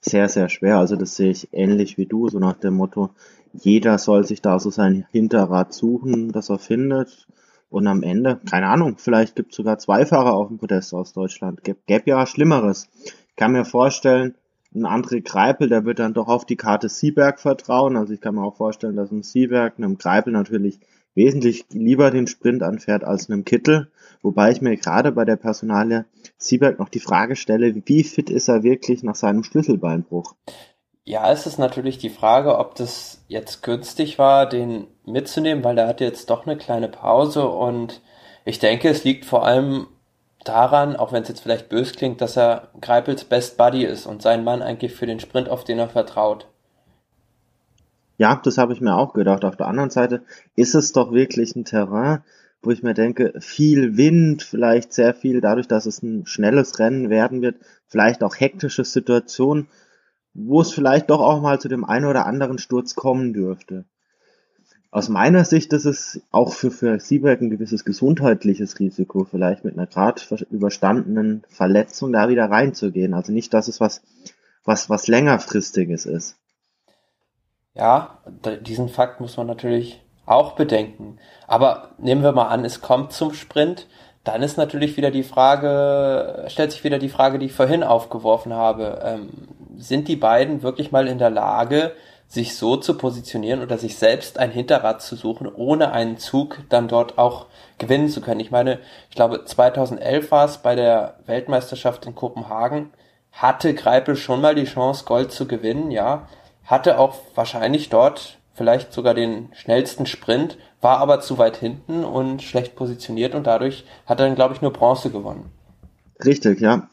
sehr, sehr schwer. Also das sehe ich ähnlich wie du, so nach dem Motto, jeder soll sich da so sein Hinterrad suchen, das er findet. Und am Ende, keine Ahnung, vielleicht gibt es sogar zwei Fahrer auf dem Podest aus Deutschland. Gäbe gäb ja Schlimmeres. Ich kann mir vorstellen, ein André Greipel, der wird dann doch auf die Karte Sieberg vertrauen. Also ich kann mir auch vorstellen, dass ein Sieberg einem Greipel natürlich wesentlich lieber den Sprint anfährt als einem Kittel. Wobei ich mir gerade bei der Personalie Sieberg noch die Frage stelle, wie fit ist er wirklich nach seinem Schlüsselbeinbruch? Ja, es ist natürlich die Frage, ob das jetzt günstig war, den mitzunehmen, weil der hat jetzt doch eine kleine Pause und ich denke, es liegt vor allem daran, auch wenn es jetzt vielleicht bös klingt, dass er Greipels Best Buddy ist und sein Mann eigentlich für den Sprint, auf den er vertraut. Ja, das habe ich mir auch gedacht. Auf der anderen Seite ist es doch wirklich ein Terrain, wo ich mir denke, viel Wind, vielleicht sehr viel, dadurch, dass es ein schnelles Rennen werden wird, vielleicht auch hektische Situationen, wo es vielleicht doch auch mal zu dem einen oder anderen Sturz kommen dürfte aus meiner Sicht ist es auch für, für Sieberg ein gewisses gesundheitliches Risiko, vielleicht mit einer gerade überstandenen Verletzung da wieder reinzugehen. Also nicht, dass es was, was, was längerfristiges ist. Ja, diesen Fakt muss man natürlich auch bedenken. Aber nehmen wir mal an, es kommt zum Sprint, dann ist natürlich wieder die Frage, stellt sich wieder die Frage, die ich vorhin aufgeworfen habe. Ähm, sind die beiden wirklich mal in der Lage, sich so zu positionieren oder sich selbst ein Hinterrad zu suchen, ohne einen Zug dann dort auch gewinnen zu können. Ich meine, ich glaube 2011 war es bei der Weltmeisterschaft in Kopenhagen, hatte Greipel schon mal die Chance, Gold zu gewinnen, ja, hatte auch wahrscheinlich dort vielleicht sogar den schnellsten Sprint, war aber zu weit hinten und schlecht positioniert und dadurch hat er dann, glaube ich, nur Bronze gewonnen. Richtig, ja.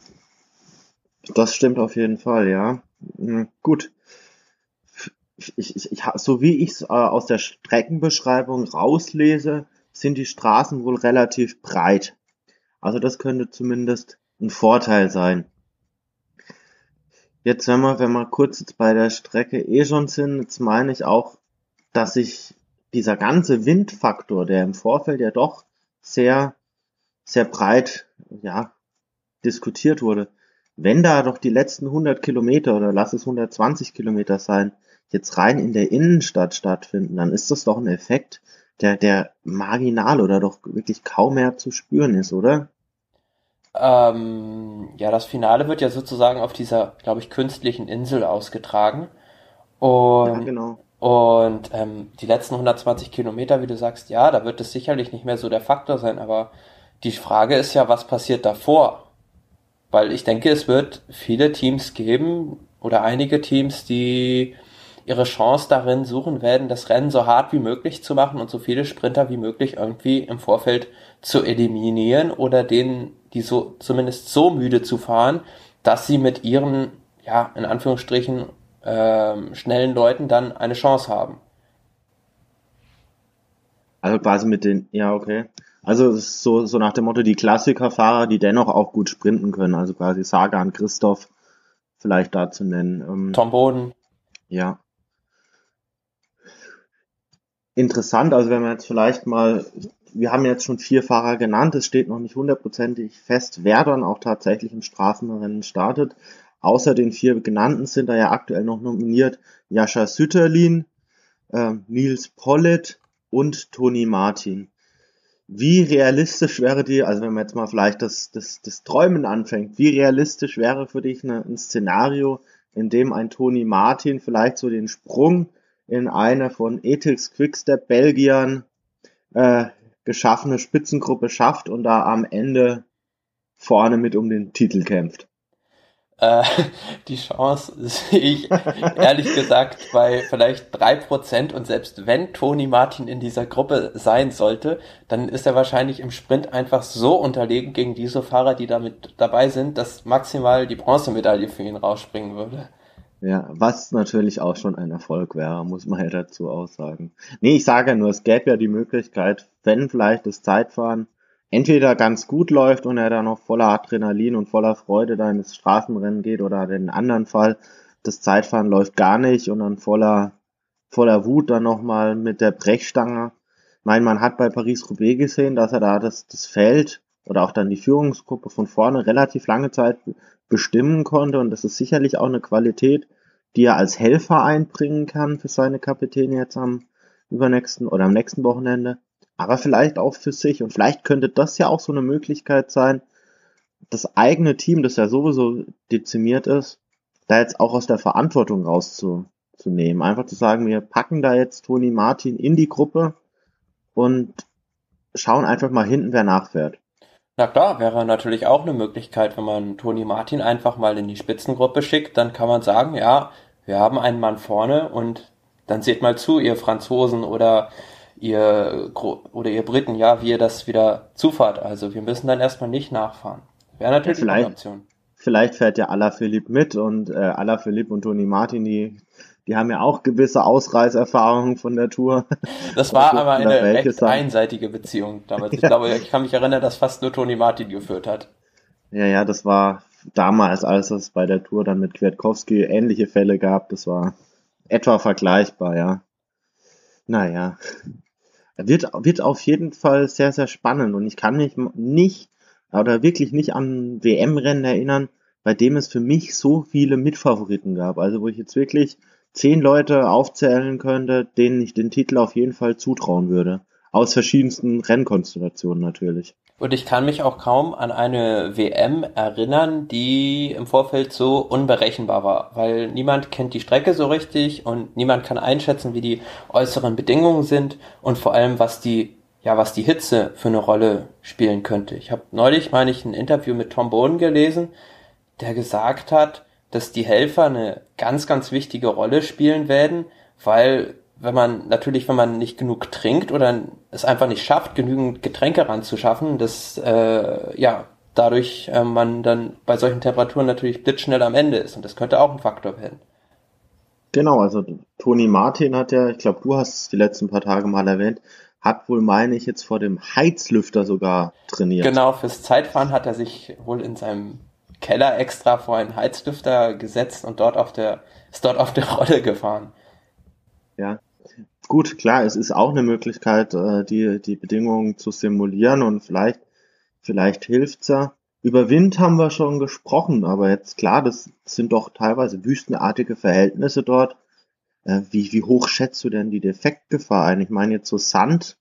Das stimmt auf jeden Fall, ja. Hm, gut ich, ich, ich, so wie ich es äh, aus der Streckenbeschreibung rauslese, sind die Straßen wohl relativ breit. Also das könnte zumindest ein Vorteil sein. Jetzt, wenn wir, wenn wir kurz jetzt bei der Strecke eh schon sind, jetzt meine ich auch, dass sich dieser ganze Windfaktor, der im Vorfeld ja doch sehr, sehr breit, ja, diskutiert wurde, wenn da doch die letzten 100 Kilometer oder lass es 120 Kilometer sein, jetzt rein in der Innenstadt stattfinden, dann ist das doch ein Effekt, der, der marginal oder doch wirklich kaum mehr zu spüren ist, oder? Ähm, ja, das Finale wird ja sozusagen auf dieser, glaube ich, künstlichen Insel ausgetragen. Und, ja, genau. Und ähm, die letzten 120 Kilometer, wie du sagst, ja, da wird es sicherlich nicht mehr so der Faktor sein, aber die Frage ist ja, was passiert davor? Weil ich denke, es wird viele Teams geben oder einige Teams, die ihre Chance darin suchen werden, das Rennen so hart wie möglich zu machen und so viele Sprinter wie möglich irgendwie im Vorfeld zu eliminieren oder denen, die so zumindest so müde zu fahren, dass sie mit ihren, ja, in Anführungsstrichen, ähm, schnellen Leuten dann eine Chance haben. Also quasi mit den, ja, okay. Also so, so nach dem Motto, die Klassikerfahrer, die dennoch auch gut sprinten können. Also quasi Sagan, Christoph vielleicht da zu nennen. Ähm, Tom Boden. Ja interessant. Also wenn wir jetzt vielleicht mal, wir haben jetzt schon vier Fahrer genannt, es steht noch nicht hundertprozentig fest, wer dann auch tatsächlich im Straßenrennen startet. Außer den vier genannten sind da ja aktuell noch nominiert Jascha Sütterlin, äh, Nils Pollitt und Toni Martin. Wie realistisch wäre die, also wenn man jetzt mal vielleicht das, das, das Träumen anfängt, wie realistisch wäre für dich eine, ein Szenario, in dem ein Toni Martin vielleicht so den Sprung in eine von Ethics Quickstep Belgiern äh, geschaffene Spitzengruppe schafft und da am Ende vorne mit um den Titel kämpft. Äh, die Chance sehe ich ehrlich gesagt bei vielleicht drei Prozent und selbst wenn Toni Martin in dieser Gruppe sein sollte, dann ist er wahrscheinlich im Sprint einfach so unterlegen gegen diese Fahrer, die damit dabei sind, dass maximal die Bronzemedaille für ihn rausspringen würde. Ja, was natürlich auch schon ein Erfolg wäre, muss man ja dazu auch sagen. Nee, ich sage nur, es gäbe ja die Möglichkeit, wenn vielleicht das Zeitfahren entweder ganz gut läuft und er dann noch voller Adrenalin und voller Freude da ins Straßenrennen geht oder den anderen Fall, das Zeitfahren läuft gar nicht und dann voller, voller Wut dann nochmal mit der Brechstange. Ich meine, man hat bei Paris-Roubaix gesehen, dass er da das, das Feld oder auch dann die Führungsgruppe von vorne relativ lange Zeit bestimmen konnte und das ist sicherlich auch eine Qualität, die er als Helfer einbringen kann für seine Kapitäne jetzt am übernächsten oder am nächsten Wochenende, aber vielleicht auch für sich. Und vielleicht könnte das ja auch so eine Möglichkeit sein, das eigene Team, das ja sowieso dezimiert ist, da jetzt auch aus der Verantwortung rauszunehmen. Einfach zu sagen, wir packen da jetzt Toni Martin in die Gruppe und schauen einfach mal hinten, wer nachfährt. Na klar, wäre natürlich auch eine Möglichkeit, wenn man Toni Martin einfach mal in die Spitzengruppe schickt, dann kann man sagen, ja, wir haben einen Mann vorne und dann seht mal zu, ihr Franzosen oder ihr oder ihr Briten, ja, wie ihr das wieder zufahrt. Also wir müssen dann erstmal nicht nachfahren. Wäre natürlich ja, eine Option. Vielleicht fährt ja Alaphilippe mit und äh, Alaphilippe und Toni Martin, die, die haben ja auch gewisse Ausreiserfahrungen von der Tour. Das war aber eine recht sein. einseitige Beziehung damals. Ich glaube, ich kann mich erinnern, dass fast nur Toni Martin geführt hat. Ja, ja, das war damals, als es bei der Tour dann mit Kwiatkowski ähnliche Fälle gab, das war etwa vergleichbar, ja. Naja. Wird, wird auf jeden Fall sehr, sehr spannend und ich kann mich nicht oder wirklich nicht an WM-Rennen erinnern, bei dem es für mich so viele Mitfavoriten gab. Also wo ich jetzt wirklich zehn Leute aufzählen könnte, denen ich den Titel auf jeden Fall zutrauen würde. Aus verschiedensten Rennkonstellationen natürlich. Und ich kann mich auch kaum an eine WM erinnern, die im Vorfeld so unberechenbar war, weil niemand kennt die Strecke so richtig und niemand kann einschätzen, wie die äußeren Bedingungen sind und vor allem, was die, ja, was die Hitze für eine Rolle spielen könnte. Ich habe neulich, meine ich, ein Interview mit Tom Boden gelesen, der gesagt hat, dass die Helfer eine ganz, ganz wichtige Rolle spielen werden, weil wenn man natürlich, wenn man nicht genug trinkt oder es einfach nicht schafft, genügend Getränke ranzuschaffen, dass äh, ja dadurch äh, man dann bei solchen Temperaturen natürlich blitzschnell am Ende ist und das könnte auch ein Faktor werden. Genau, also Toni Martin hat ja, ich glaube, du hast es die letzten paar Tage mal erwähnt, hat wohl, meine ich, jetzt vor dem Heizlüfter sogar trainiert. Genau, fürs Zeitfahren hat er sich wohl in seinem Keller extra vor einen Heizlüfter gesetzt und dort auf der, ist dort auf der Rolle gefahren. Ja. Gut, klar, es ist auch eine Möglichkeit, äh, die, die Bedingungen zu simulieren und vielleicht, vielleicht hilft's ja. Über Wind haben wir schon gesprochen, aber jetzt klar, das sind doch teilweise wüstenartige Verhältnisse dort. Äh, wie, wie hoch schätzt du denn die Defektgefahr ein? Ich meine jetzt so Sand,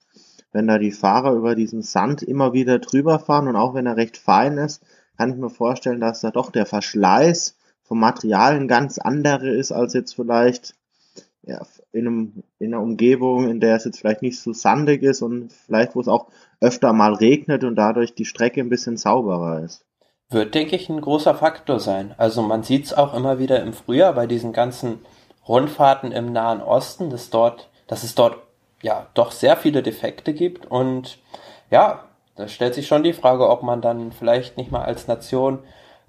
wenn da die Fahrer über diesen Sand immer wieder drüber fahren und auch wenn er recht fein ist, kann ich mir vorstellen, dass da doch der Verschleiß vom Material ein ganz andere ist als jetzt vielleicht ja, in, einem, in einer Umgebung, in der es jetzt vielleicht nicht so sandig ist und vielleicht wo es auch öfter mal regnet und dadurch die Strecke ein bisschen sauberer ist. Wird, denke ich, ein großer Faktor sein. Also man sieht es auch immer wieder im Frühjahr bei diesen ganzen Rundfahrten im Nahen Osten, dass dort, dass es dort ja doch sehr viele Defekte gibt und ja, da stellt sich schon die Frage, ob man dann vielleicht nicht mal als Nation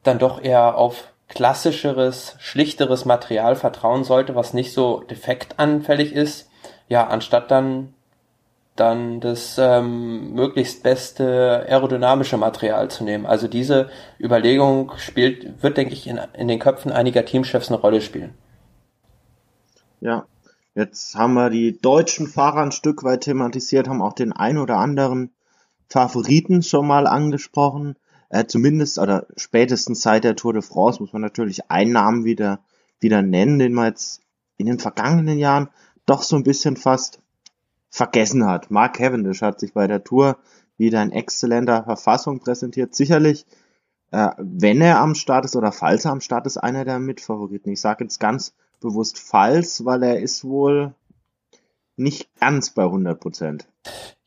dann doch eher auf klassischeres, schlichteres Material vertrauen sollte, was nicht so defektanfällig ist, ja, anstatt dann dann das ähm, möglichst beste aerodynamische Material zu nehmen. Also diese Überlegung spielt, wird, denke ich, in, in den Köpfen einiger Teamchefs eine Rolle spielen. Ja, jetzt haben wir die deutschen Fahrer ein Stück weit thematisiert, haben auch den ein oder anderen Favoriten schon mal angesprochen äh, zumindest oder spätestens seit der Tour de France muss man natürlich einen Namen wieder, wieder nennen, den man jetzt in den vergangenen Jahren doch so ein bisschen fast vergessen hat. Mark Cavendish hat sich bei der Tour wieder in exzellenter Verfassung präsentiert. Sicherlich, äh, wenn er am Start ist oder falls er am Start ist, einer der Mitfavoriten. Ich sage jetzt ganz bewusst falls, weil er ist wohl nicht ganz bei 100 Prozent.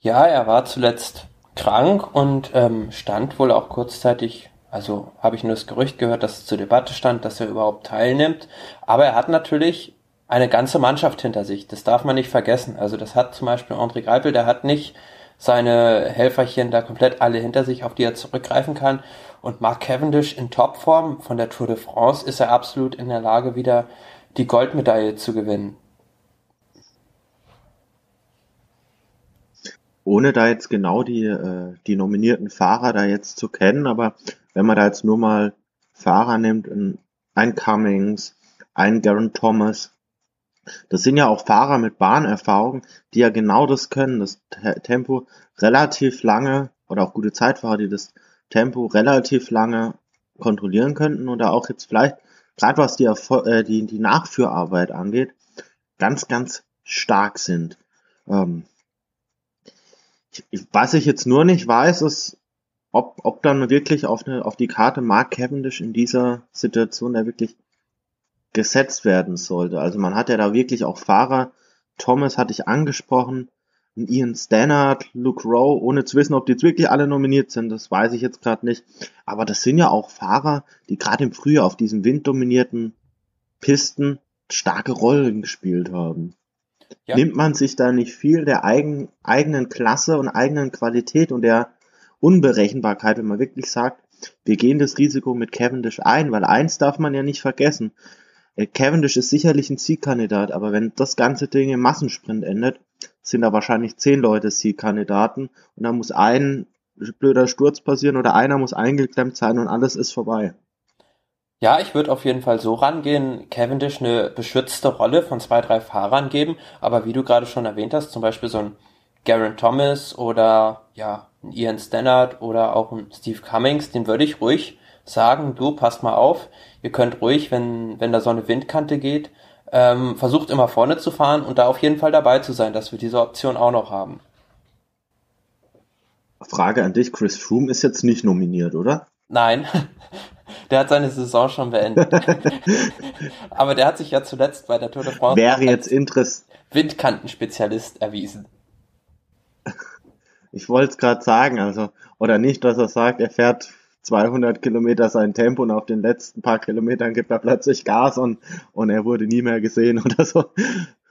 Ja, er war zuletzt krank und ähm, stand wohl auch kurzzeitig, also habe ich nur das Gerücht gehört, dass es zur Debatte stand, dass er überhaupt teilnimmt. Aber er hat natürlich eine ganze Mannschaft hinter sich. Das darf man nicht vergessen. Also das hat zum Beispiel André Greipel, der hat nicht seine Helferchen da komplett alle hinter sich, auf die er zurückgreifen kann. Und Mark Cavendish in Topform von der Tour de France ist er absolut in der Lage, wieder die Goldmedaille zu gewinnen. Ohne da jetzt genau die, äh, die nominierten Fahrer da jetzt zu kennen, aber wenn man da jetzt nur mal Fahrer nimmt, ein Cummings, ein Garen Thomas, das sind ja auch Fahrer mit Bahnerfahrung, die ja genau das können, das Tempo relativ lange oder auch gute Zeitfahrer, die das Tempo relativ lange kontrollieren könnten oder auch jetzt vielleicht, gerade was die, äh, die, die Nachführarbeit angeht, ganz, ganz stark sind. Ähm, was ich jetzt nur nicht weiß, ist, ob, ob dann wirklich auf, eine, auf die Karte Mark Cavendish in dieser Situation da wirklich gesetzt werden sollte. Also man hat ja da wirklich auch Fahrer, Thomas hatte ich angesprochen, Ian Stannard, Luke Rowe, ohne zu wissen, ob die jetzt wirklich alle nominiert sind, das weiß ich jetzt gerade nicht. Aber das sind ja auch Fahrer, die gerade im Frühjahr auf diesen winddominierten Pisten starke Rollen gespielt haben. Ja. Nimmt man sich da nicht viel der eigen, eigenen Klasse und eigenen Qualität und der Unberechenbarkeit, wenn man wirklich sagt, wir gehen das Risiko mit Cavendish ein, weil eins darf man ja nicht vergessen. Äh, Cavendish ist sicherlich ein Siegkandidat, aber wenn das ganze Ding im Massensprint endet, sind da wahrscheinlich zehn Leute Siegkandidaten und da muss ein blöder Sturz passieren oder einer muss eingeklemmt sein und alles ist vorbei. Ja, ich würde auf jeden Fall so rangehen, Cavendish eine beschützte Rolle von zwei, drei Fahrern geben, aber wie du gerade schon erwähnt hast, zum Beispiel so ein Garen Thomas oder ja, ein Ian Stannard oder auch ein Steve Cummings, den würde ich ruhig sagen, du, passt mal auf, ihr könnt ruhig, wenn, wenn da so eine Windkante geht, ähm, versucht immer vorne zu fahren und da auf jeden Fall dabei zu sein, dass wir diese Option auch noch haben. Frage an dich, Chris Froome ist jetzt nicht nominiert, oder? Nein, der hat seine Saison schon beendet. Aber der hat sich ja zuletzt bei der Tour de France Wäre jetzt Interess Windkantenspezialist erwiesen. Ich wollte es gerade sagen, also, oder nicht, dass er sagt, er fährt 200 Kilometer sein Tempo und auf den letzten paar Kilometern gibt er plötzlich Gas und, und er wurde nie mehr gesehen oder so.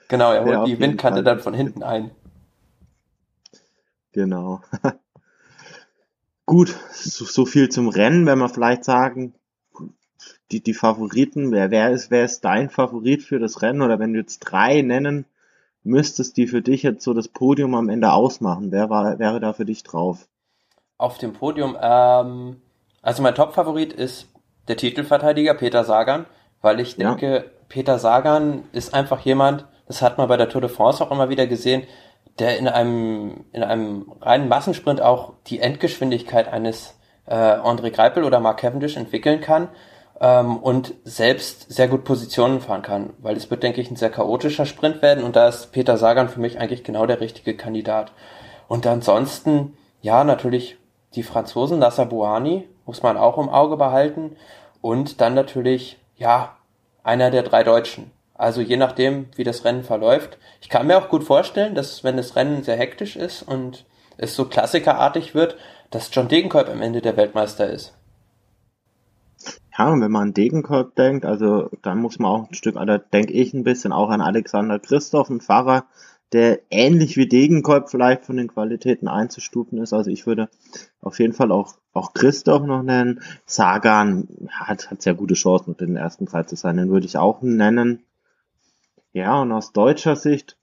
Genau, er holt die Windkante Fall. dann von hinten ein. Genau. Gut, so, so viel zum Rennen, wenn wir vielleicht sagen, die, die Favoriten, wer, wer ist, wer ist dein Favorit für das Rennen? Oder wenn du jetzt drei nennen müsstest, die für dich jetzt so das Podium am Ende ausmachen, wer war, wäre da für dich drauf? Auf dem Podium, ähm, also mein Top-Favorit ist der Titelverteidiger Peter Sagan, weil ich denke, ja. Peter Sagan ist einfach jemand, das hat man bei der Tour de France auch immer wieder gesehen, der in einem, in einem reinen Massensprint auch die Endgeschwindigkeit eines äh, André Greipel oder Mark Cavendish entwickeln kann ähm, und selbst sehr gut Positionen fahren kann, weil es wird, denke ich, ein sehr chaotischer Sprint werden und da ist Peter Sagan für mich eigentlich genau der richtige Kandidat. Und ansonsten, ja, natürlich die Franzosen, Nasser Bouhani, muss man auch im Auge behalten und dann natürlich, ja, einer der drei Deutschen. Also je nachdem, wie das Rennen verläuft. Ich kann mir auch gut vorstellen, dass wenn das Rennen sehr hektisch ist und es so klassikerartig wird, dass John Degenkolb am Ende der Weltmeister ist. Ja, und wenn man an Degenkolb denkt, also dann muss man auch ein Stück, da denke ich ein bisschen auch an Alexander Christoph, ein Fahrer, der ähnlich wie Degenkolb vielleicht von den Qualitäten einzustufen ist. Also ich würde auf jeden Fall auch, auch Christoph noch nennen. Sagan hat, hat sehr gute Chancen, unter den ersten drei zu sein. Den würde ich auch nennen. Ja, und aus deutscher Sicht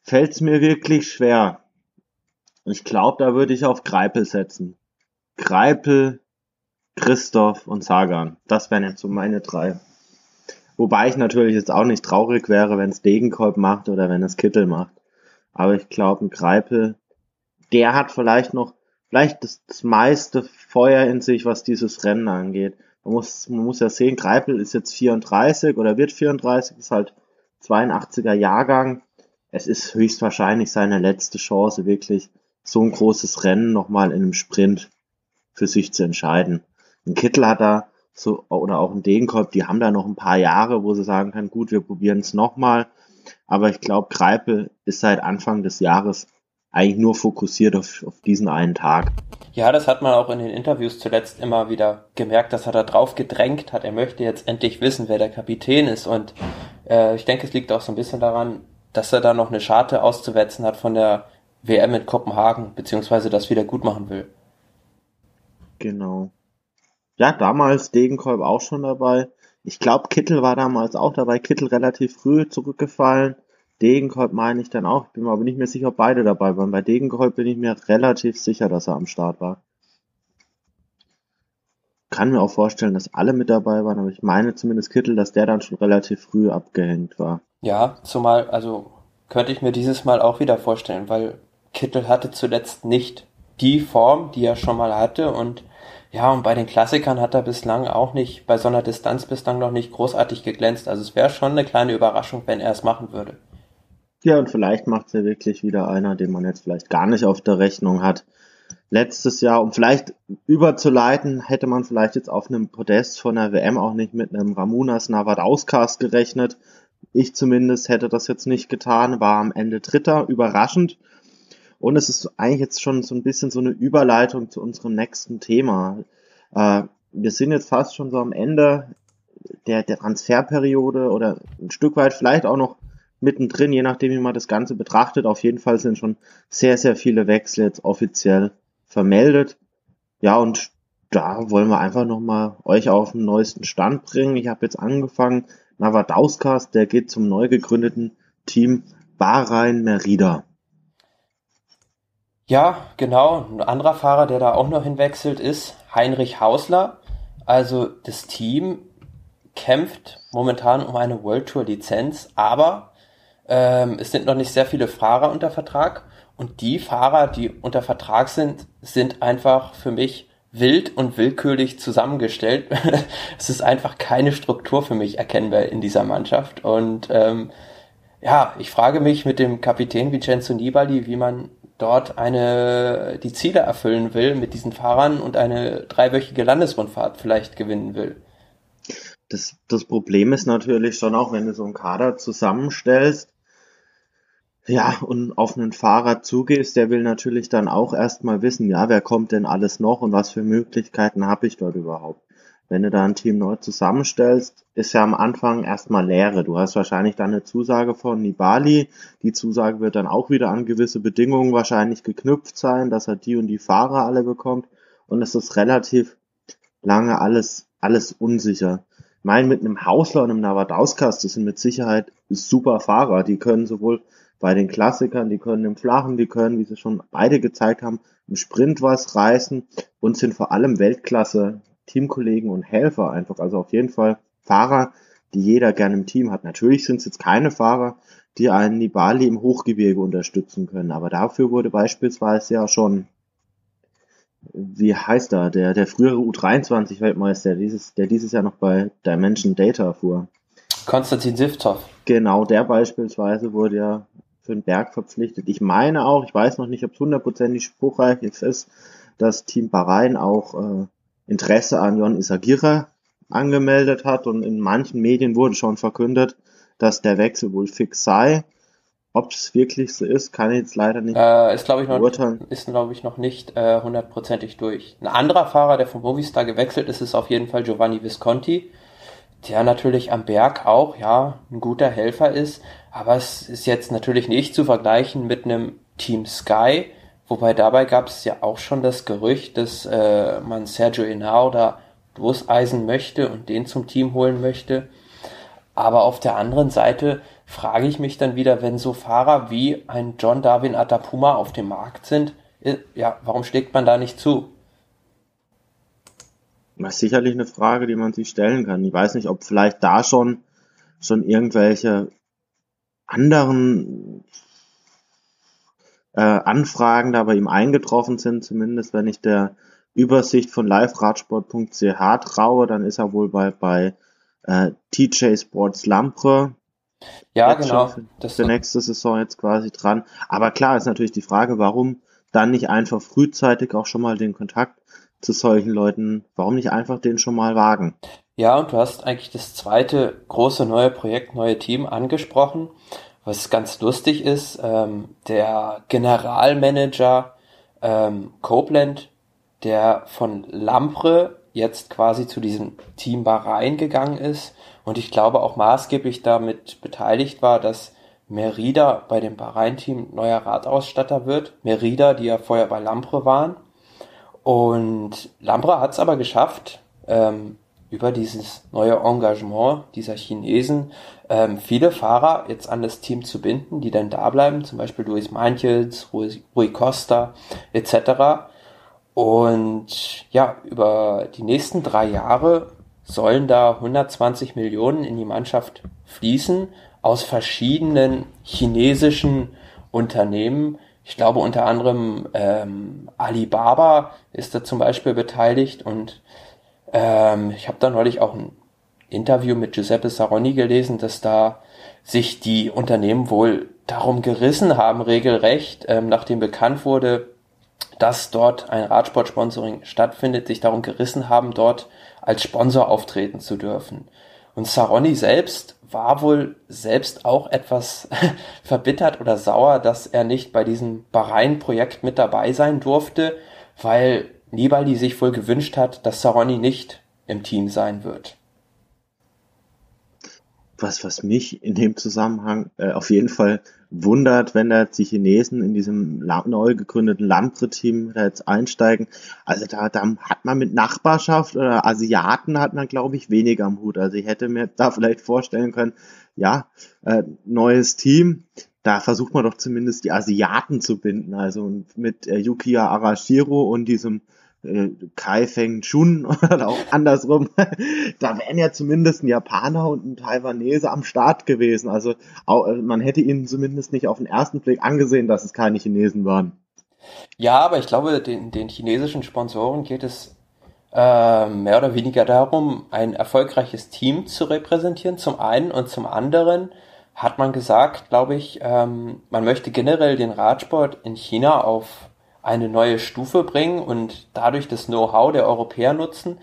fällt es mir wirklich schwer. Ich glaube, da würde ich auf Greipel setzen. Greipel, Christoph und Sagan. Das wären jetzt so meine drei. Wobei ich natürlich jetzt auch nicht traurig wäre, wenn es Degenkolb macht oder wenn es Kittel macht. Aber ich glaube, ein Greipel, der hat vielleicht noch, vielleicht das, das meiste Feuer in sich, was dieses Rennen angeht. Man muss, man muss ja sehen, Greipel ist jetzt 34 oder wird 34, ist halt 82er Jahrgang. Es ist höchstwahrscheinlich seine letzte Chance, wirklich so ein großes Rennen nochmal in einem Sprint für sich zu entscheiden. Ein Kittel hat da so, oder auch ein Degenkolb, die haben da noch ein paar Jahre, wo sie sagen können, gut, wir probieren es nochmal. Aber ich glaube, Greipel ist seit Anfang des Jahres eigentlich nur fokussiert auf, auf diesen einen Tag. Ja, das hat man auch in den Interviews zuletzt immer wieder gemerkt, dass er da drauf gedrängt hat. Er möchte jetzt endlich wissen, wer der Kapitän ist. Und äh, ich denke, es liegt auch so ein bisschen daran, dass er da noch eine Scharte auszuwetzen hat von der WM in Kopenhagen, beziehungsweise das wieder gut machen will. Genau. Ja, damals Degenkolb auch schon dabei. Ich glaube, Kittel war damals auch dabei. Kittel relativ früh zurückgefallen. Degenkolb meine ich dann auch. Ich bin mir aber nicht mehr sicher, ob beide dabei waren. Bei Degenkolb bin ich mir relativ sicher, dass er am Start war. Kann mir auch vorstellen, dass alle mit dabei waren, aber ich meine zumindest Kittel, dass der dann schon relativ früh abgehängt war. Ja, zumal, also könnte ich mir dieses Mal auch wieder vorstellen, weil Kittel hatte zuletzt nicht die Form, die er schon mal hatte und ja, und bei den Klassikern hat er bislang auch nicht, bei so einer Distanz bislang noch nicht großartig geglänzt. Also es wäre schon eine kleine Überraschung, wenn er es machen würde. Ja, und vielleicht macht es ja wirklich wieder einer, den man jetzt vielleicht gar nicht auf der Rechnung hat. Letztes Jahr, um vielleicht überzuleiten, hätte man vielleicht jetzt auf einem Podest von der WM auch nicht mit einem Ramunas Navadauskas gerechnet. Ich zumindest hätte das jetzt nicht getan, war am Ende Dritter, überraschend. Und es ist eigentlich jetzt schon so ein bisschen so eine Überleitung zu unserem nächsten Thema. Äh, wir sind jetzt fast schon so am Ende der, der Transferperiode oder ein Stück weit vielleicht auch noch mittendrin, je nachdem, wie man das Ganze betrachtet. Auf jeden Fall sind schon sehr, sehr viele Wechsel jetzt offiziell vermeldet. Ja, und da wollen wir einfach nochmal euch auf den neuesten Stand bringen. Ich habe jetzt angefangen, Navadauskas, der geht zum neu gegründeten Team Bahrain Merida. Ja, genau. Ein anderer Fahrer, der da auch noch hinwechselt, ist Heinrich Hausler. Also das Team kämpft momentan um eine World Tour Lizenz, aber ähm, es sind noch nicht sehr viele Fahrer unter Vertrag und die Fahrer, die unter Vertrag sind, sind einfach für mich wild und willkürlich zusammengestellt. es ist einfach keine Struktur für mich erkennbar in dieser Mannschaft und ähm, ja, ich frage mich mit dem Kapitän Vincenzo Nibali, wie man dort eine, die Ziele erfüllen will mit diesen Fahrern und eine dreiwöchige Landesrundfahrt vielleicht gewinnen will. Das, das Problem ist natürlich schon auch, wenn du so einen Kader zusammenstellst, ja, und auf einen Fahrer zugehst, der will natürlich dann auch erstmal wissen, ja, wer kommt denn alles noch und was für Möglichkeiten habe ich dort überhaupt. Wenn du da ein Team neu zusammenstellst, ist ja am Anfang erstmal Leere. Du hast wahrscheinlich dann eine Zusage von Nibali. Die Zusage wird dann auch wieder an gewisse Bedingungen wahrscheinlich geknüpft sein, dass er die und die Fahrer alle bekommt. Und es ist relativ lange alles, alles unsicher. Ich meine, mit einem Hausler und einem Navadauskas, das sind mit Sicherheit super Fahrer. Die können sowohl bei den Klassikern, die können im Flachen, die können, wie sie schon beide gezeigt haben, im Sprint was reißen und sind vor allem Weltklasse Teamkollegen und Helfer einfach. Also auf jeden Fall Fahrer, die jeder gerne im Team hat. Natürlich sind es jetzt keine Fahrer, die einen Nibali im Hochgebirge unterstützen können, aber dafür wurde beispielsweise ja schon wie heißt er, der, der frühere U23-Weltmeister, dieses, der dieses Jahr noch bei Dimension Data fuhr. Konstantin Sivtov. Genau, der beispielsweise wurde ja für den Berg verpflichtet. Ich meine auch, ich weiß noch nicht, ob es hundertprozentig spruchreich ist, dass Team Bahrain auch äh, Interesse an Jon Isagira angemeldet hat und in manchen Medien wurde schon verkündet, dass der Wechsel wohl fix sei. Ob es wirklich so ist, kann ich jetzt leider nicht äh, ist, glaube ich, noch, ist, glaube ich, noch nicht äh, hundertprozentig äh, durch. Ein anderer Fahrer, der vom Movistar gewechselt ist, ist auf jeden Fall Giovanni Visconti, der natürlich am Berg auch, ja, ein guter Helfer ist, aber es ist jetzt natürlich nicht zu vergleichen mit einem Team Sky, wobei dabei gab es ja auch schon das Gerücht, dass äh, man Sergio Henao da loseisen möchte und den zum Team holen möchte. Aber auf der anderen Seite frage ich mich dann wieder, wenn so Fahrer wie ein John Darwin Atapuma auf dem Markt sind, äh, ja, warum schlägt man da nicht zu? Das ist sicherlich eine Frage, die man sich stellen kann. Ich weiß nicht, ob vielleicht da schon, schon irgendwelche anderen äh, Anfragen da bei ihm eingetroffen sind, zumindest wenn ich der Übersicht von liveradsport.ch traue, dann ist er wohl bei, bei äh, TJ Sports Lampre ja, genau. Für, das für nächste Saison jetzt quasi dran. Aber klar ist natürlich die Frage, warum dann nicht einfach frühzeitig auch schon mal den Kontakt zu solchen Leuten, warum nicht einfach den schon mal wagen? Ja, und du hast eigentlich das zweite große neue Projekt, neue Team angesprochen, was ganz lustig ist. Ähm, der Generalmanager ähm, Copeland, der von Lampre jetzt quasi zu diesem Team Bahrain gegangen ist und ich glaube auch maßgeblich damit beteiligt war, dass Merida bei dem Bahrain-Team neuer Radausstatter wird. Merida, die ja vorher bei Lampre waren. Und Lampre hat es aber geschafft, ähm, über dieses neue Engagement dieser Chinesen ähm, viele Fahrer jetzt an das Team zu binden, die dann da bleiben, zum Beispiel Luis Manchels, Rui, Rui Costa etc. Und ja, über die nächsten drei Jahre sollen da 120 Millionen in die Mannschaft fließen aus verschiedenen chinesischen Unternehmen. Ich glaube unter anderem ähm, Alibaba ist da zum Beispiel beteiligt und ähm, ich habe da neulich auch ein Interview mit Giuseppe Saroni gelesen, dass da sich die Unternehmen wohl darum gerissen haben, regelrecht, ähm, nachdem bekannt wurde, dass dort ein Radsportsponsoring stattfindet, sich darum gerissen haben, dort als Sponsor auftreten zu dürfen. Und Saroni selbst war wohl selbst auch etwas verbittert oder sauer, dass er nicht bei diesem Bahrain-Projekt mit dabei sein durfte, weil Nibali sich wohl gewünscht hat, dass Saroni nicht im Team sein wird was, was mich in dem Zusammenhang äh, auf jeden Fall wundert, wenn da jetzt die Chinesen in diesem neu gegründeten Landre-Team da jetzt einsteigen. Also da, da hat man mit Nachbarschaft oder Asiaten hat man, glaube ich, weniger am Hut. Also ich hätte mir da vielleicht vorstellen können, ja, äh, neues Team, da versucht man doch zumindest die Asiaten zu binden. Also mit äh, Yukiya Arashiro und diesem Kai Feng Chun oder auch andersrum, da wären ja zumindest ein Japaner und ein Taiwanese am Start gewesen. Also äh, man hätte ihnen zumindest nicht auf den ersten Blick angesehen, dass es keine Chinesen waren. Ja, aber ich glaube, den, den chinesischen Sponsoren geht es äh, mehr oder weniger darum, ein erfolgreiches Team zu repräsentieren, zum einen und zum anderen hat man gesagt, glaube ich, ähm, man möchte generell den Radsport in China auf eine neue Stufe bringen und dadurch das Know-how der Europäer nutzen.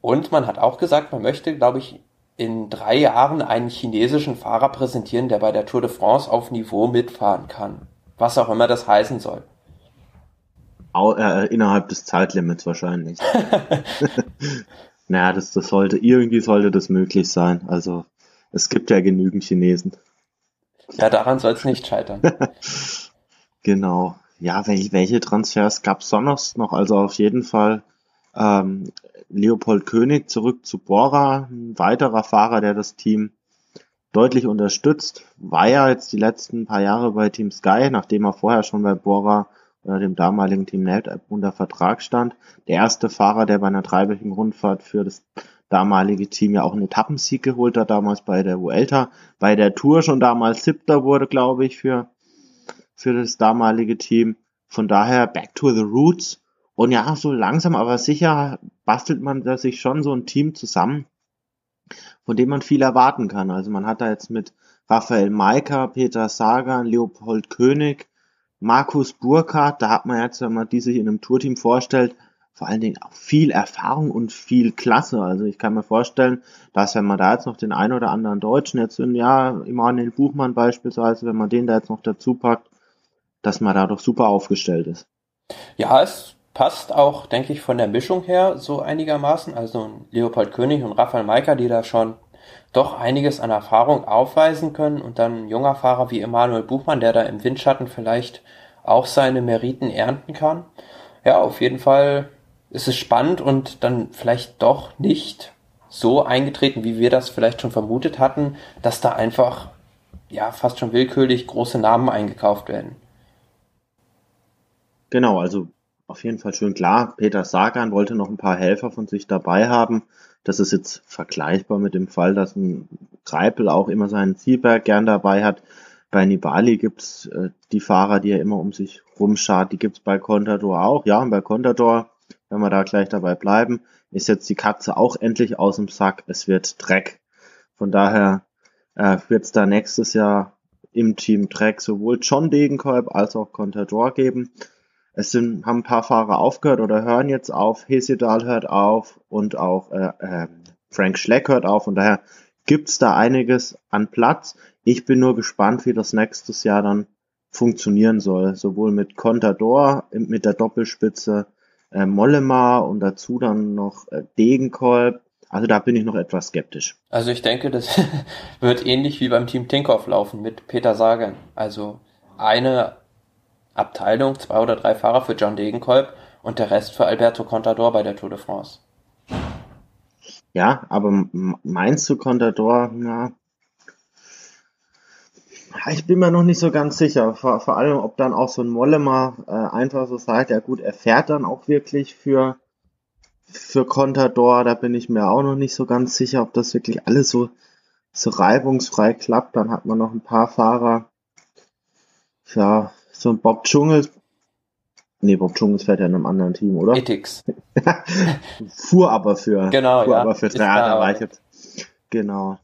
Und man hat auch gesagt, man möchte, glaube ich, in drei Jahren einen chinesischen Fahrer präsentieren, der bei der Tour de France auf Niveau mitfahren kann. Was auch immer das heißen soll. Au, äh, innerhalb des Zeitlimits wahrscheinlich. naja, das, das sollte, irgendwie sollte das möglich sein. Also, es gibt ja genügend Chinesen. Ja, daran soll es nicht scheitern. genau ja, welche, welche Transfers gab es sonst noch? Also auf jeden Fall ähm, Leopold König zurück zu Bora, ein weiterer Fahrer, der das Team deutlich unterstützt, war ja jetzt die letzten paar Jahre bei Team Sky, nachdem er vorher schon bei Bora äh, dem damaligen Team Nelt unter Vertrag stand. Der erste Fahrer, der bei einer dreiwöchigen Rundfahrt für das damalige Team ja auch einen Etappensieg geholt hat, damals bei der Vuelta, bei der Tour schon damals siebter wurde, glaube ich, für, für das damalige Team. Von daher back to the roots. Und ja, so langsam aber sicher bastelt man da sich schon so ein Team zusammen, von dem man viel erwarten kann. Also man hat da jetzt mit Raphael Maika, Peter Sagan, Leopold König, Markus Burkhardt, da hat man jetzt, wenn man die sich in einem Tourteam vorstellt, vor allen Dingen auch viel Erfahrung und viel Klasse. Also ich kann mir vorstellen, dass wenn man da jetzt noch den einen oder anderen Deutschen, jetzt in, ja, Immanuel Buchmann beispielsweise, wenn man den da jetzt noch dazu packt, dass man da doch super aufgestellt ist. Ja, es passt auch, denke ich, von der Mischung her so einigermaßen. Also Leopold König und Raphael Maika, die da schon doch einiges an Erfahrung aufweisen können und dann ein junger Fahrer wie Emanuel Buchmann, der da im Windschatten vielleicht auch seine Meriten ernten kann. Ja, auf jeden Fall ist es spannend und dann vielleicht doch nicht so eingetreten, wie wir das vielleicht schon vermutet hatten, dass da einfach ja fast schon willkürlich große Namen eingekauft werden. Genau, also auf jeden Fall schön klar. Peter Sagan wollte noch ein paar Helfer von sich dabei haben. Das ist jetzt vergleichbar mit dem Fall, dass ein Greipel auch immer seinen Zielberg gern dabei hat. Bei Nibali gibt's äh, die Fahrer, die er immer um sich rumschart. Die gibt's bei Contador auch. Ja, und bei Contador wenn wir da gleich dabei bleiben, ist jetzt die Katze auch endlich aus dem Sack. Es wird Dreck. Von daher äh, wird es da nächstes Jahr im Team Dreck sowohl John Degenkolb als auch Contador geben. Es sind, haben ein paar Fahrer aufgehört oder hören jetzt auf. Hesedal hört auf und auch äh, äh, Frank Schleck hört auf. Und daher gibt's da einiges an Platz. Ich bin nur gespannt, wie das nächstes Jahr dann funktionieren soll. Sowohl mit Contador, mit der Doppelspitze, äh, Mollema und dazu dann noch äh, Degenkolb. Also da bin ich noch etwas skeptisch. Also ich denke, das wird ähnlich wie beim Team Tinkoff laufen mit Peter Sagan. Also eine Abteilung, zwei oder drei Fahrer für John Degenkolb und der Rest für Alberto Contador bei der Tour de France. Ja, aber meinst du Contador, na, ich bin mir noch nicht so ganz sicher. Vor, vor allem, ob dann auch so ein Mollema äh, einfach so sagt, ja gut, er fährt dann auch wirklich für, für Contador. Da bin ich mir auch noch nicht so ganz sicher, ob das wirklich alles so, so reibungsfrei klappt. Dann hat man noch ein paar Fahrer. Ja, so ein Bob Dschungels. Nee, Bob Dschungels fährt ja in einem anderen Team, oder? Ethics. fuhr aber für, genau, fuhr ja. aber für drei Jahre war ich jetzt. Genau.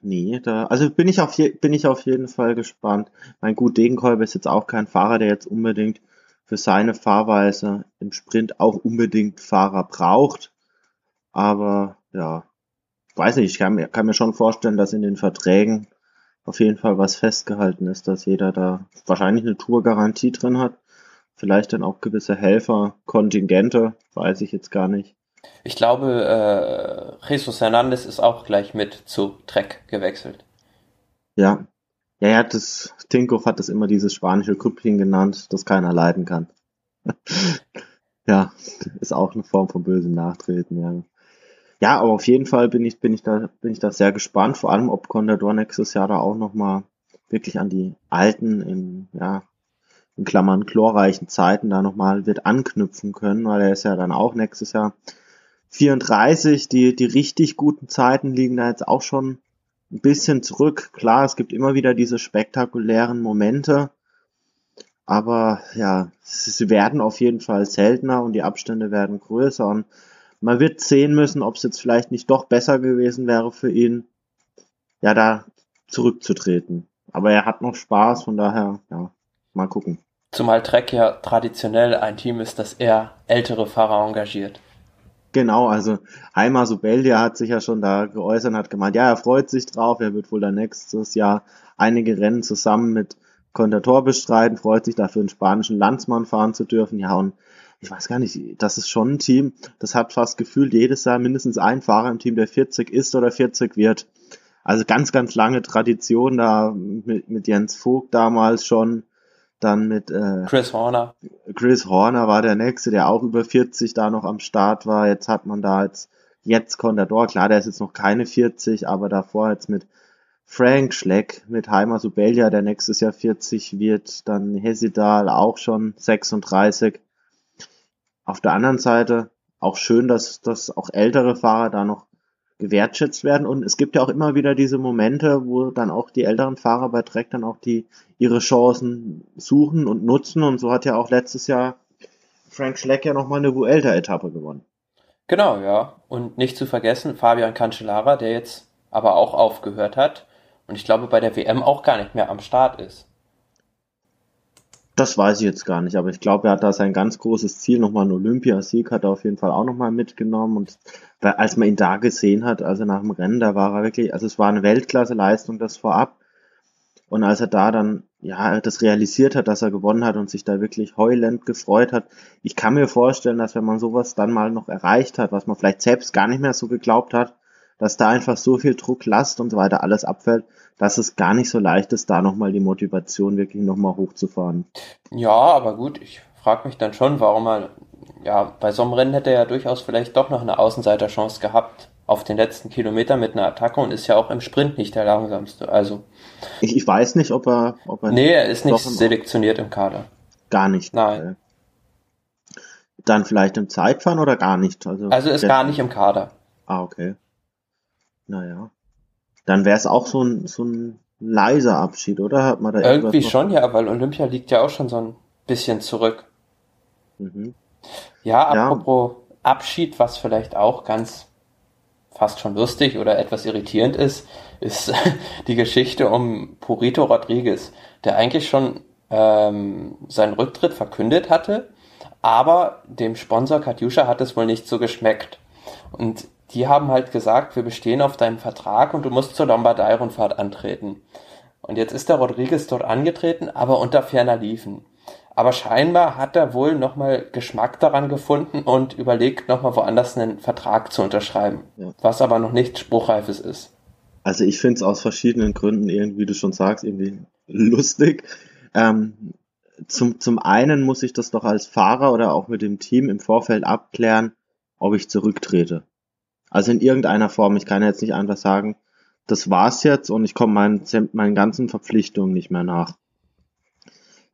Nee, da, also bin ich auf, je, bin ich auf jeden Fall gespannt. Mein gut, Degenkolb ist jetzt auch kein Fahrer, der jetzt unbedingt für seine Fahrweise im Sprint auch unbedingt Fahrer braucht. Aber ja, weiß nicht, ich kann mir, kann mir schon vorstellen, dass in den Verträgen auf jeden Fall was festgehalten ist, dass jeder da wahrscheinlich eine Tourgarantie drin hat. Vielleicht dann auch gewisse Helfer, Kontingente, weiß ich jetzt gar nicht. Ich glaube, äh, Jesus Hernandez ist auch gleich mit zu Trek gewechselt. Ja. Ja, ja, das, Tinkoff hat das immer dieses spanische Krüppchen genannt, das keiner leiden kann. ja, ist auch eine Form von bösem Nachtreten, ja. Ja, aber auf jeden Fall bin ich, bin ich da, bin ich da sehr gespannt, vor allem ob Contador nächstes Jahr da auch nochmal wirklich an die alten, in, ja, in Klammern chlorreichen Zeiten da nochmal wird anknüpfen können, weil er ist ja dann auch nächstes Jahr 34, die, die richtig guten Zeiten liegen da jetzt auch schon ein bisschen zurück. Klar, es gibt immer wieder diese spektakulären Momente, aber ja, sie werden auf jeden Fall seltener und die Abstände werden größer und man wird sehen müssen, ob es jetzt vielleicht nicht doch besser gewesen wäre für ihn, ja, da zurückzutreten. Aber er hat noch Spaß, von daher, ja, mal gucken. Zumal Trek ja traditionell ein Team ist, das eher ältere Fahrer engagiert. Genau, also Heimer Subeldia hat sich ja schon da geäußert und hat gemeint, ja, er freut sich drauf, er wird wohl dann nächstes Jahr einige Rennen zusammen mit Contador bestreiten, freut sich dafür einen spanischen Landsmann fahren zu dürfen. Ja, und ich weiß gar nicht, das ist schon ein Team, das hat fast gefühlt jedes Jahr mindestens ein Fahrer im Team, der 40 ist oder 40 wird. Also ganz, ganz lange Tradition da mit, mit Jens Vogt damals schon dann mit äh, Chris Horner. Chris Horner war der nächste, der auch über 40 da noch am Start war. Jetzt hat man da jetzt, jetzt Contador, klar, der ist jetzt noch keine 40, aber davor jetzt mit Frank Schleck mit Heimer Subelia, der nächstes Jahr 40 wird, dann Hesidal auch schon 36. Auf der anderen Seite auch schön, dass, dass auch ältere Fahrer da noch gewertschätzt werden. Und es gibt ja auch immer wieder diese Momente, wo dann auch die älteren Fahrer bei Trek dann auch die ihre Chancen suchen und nutzen. Und so hat ja auch letztes Jahr Frank Schleck ja nochmal eine Vuelta-Etappe gewonnen. Genau, ja. Und nicht zu vergessen, Fabian Cancellara, der jetzt aber auch aufgehört hat und ich glaube bei der WM auch gar nicht mehr am Start ist. Das weiß ich jetzt gar nicht, aber ich glaube, er hat da sein ganz großes Ziel, nochmal einen Olympiasieg, hat er auf jeden Fall auch nochmal mitgenommen. Und als man ihn da gesehen hat, also nach dem Rennen, da war er wirklich, also es war eine Weltklasse-Leistung, das vorab. Und als er da dann, ja, das realisiert hat, dass er gewonnen hat und sich da wirklich heulend gefreut hat, ich kann mir vorstellen, dass wenn man sowas dann mal noch erreicht hat, was man vielleicht selbst gar nicht mehr so geglaubt hat, dass da einfach so viel Druck, Last und so weiter alles abfällt, dass es gar nicht so leicht ist, da nochmal die Motivation wirklich nochmal hochzufahren. Ja, aber gut, ich frage mich dann schon, warum er, ja, bei so einem Rennen hätte er ja durchaus vielleicht doch noch eine Außenseiterchance gehabt auf den letzten Kilometer mit einer Attacke und ist ja auch im Sprint nicht der langsamste. Also. Ich, ich weiß nicht, ob er, ob er. Nee, er ist nicht selektioniert im Kader. Gar nicht. Nein. Dann vielleicht im Zeitfahren oder gar nicht? Also, also ist gar nicht im Kader. Ah, okay. Naja. Dann wäre es auch so ein, so ein leiser Abschied, oder? Hat man da Irgendwie schon, ja, weil Olympia liegt ja auch schon so ein bisschen zurück. Mhm. Ja, apropos ja. Abschied, was vielleicht auch ganz fast schon lustig oder etwas irritierend ist, ist die Geschichte um Purito Rodriguez, der eigentlich schon ähm, seinen Rücktritt verkündet hatte, aber dem Sponsor Katjuscha hat es wohl nicht so geschmeckt. Und die haben halt gesagt, wir bestehen auf deinen Vertrag und du musst zur Lombardei-Rundfahrt antreten. Und jetzt ist der Rodriguez dort angetreten, aber unter ferner Liefen. Aber scheinbar hat er wohl nochmal Geschmack daran gefunden und überlegt, nochmal woanders einen Vertrag zu unterschreiben. Ja. Was aber noch nicht Spruchreifes ist. Also ich finde es aus verschiedenen Gründen irgendwie, wie du schon sagst, irgendwie lustig. Ähm, zum, zum einen muss ich das doch als Fahrer oder auch mit dem Team im Vorfeld abklären, ob ich zurücktrete. Also in irgendeiner Form. Ich kann jetzt nicht einfach sagen, das war's jetzt und ich komme meinen, meinen ganzen Verpflichtungen nicht mehr nach.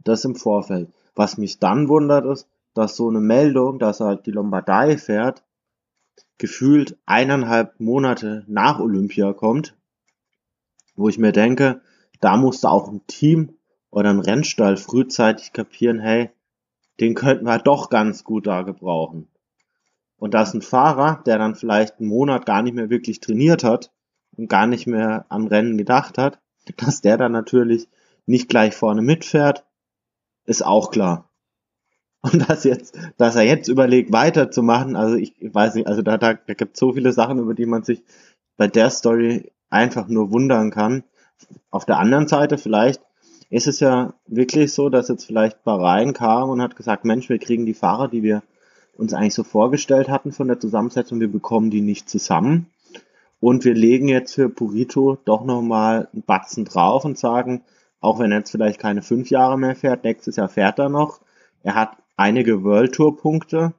Das im Vorfeld. Was mich dann wundert ist, dass so eine Meldung, dass er halt die Lombardei fährt, gefühlt eineinhalb Monate nach Olympia kommt, wo ich mir denke, da musste auch ein Team oder ein Rennstall frühzeitig kapieren, hey, den könnten wir doch ganz gut da gebrauchen. Und da ist ein Fahrer, der dann vielleicht einen Monat gar nicht mehr wirklich trainiert hat und gar nicht mehr am Rennen gedacht hat, dass der dann natürlich nicht gleich vorne mitfährt, ist auch klar. Und dass jetzt, dass er jetzt überlegt, weiterzumachen, also ich weiß nicht, also da, da, da gibt so viele Sachen, über die man sich bei der Story einfach nur wundern kann. Auf der anderen Seite vielleicht ist es ja wirklich so, dass jetzt vielleicht Bahrain kam und hat gesagt, Mensch, wir kriegen die Fahrer, die wir uns eigentlich so vorgestellt hatten von der Zusammensetzung, wir bekommen die nicht zusammen. Und wir legen jetzt für Purito doch nochmal einen Batzen drauf und sagen, auch wenn er jetzt vielleicht keine fünf Jahre mehr fährt, nächstes Jahr fährt er noch. Er hat einige World Tour Punkte.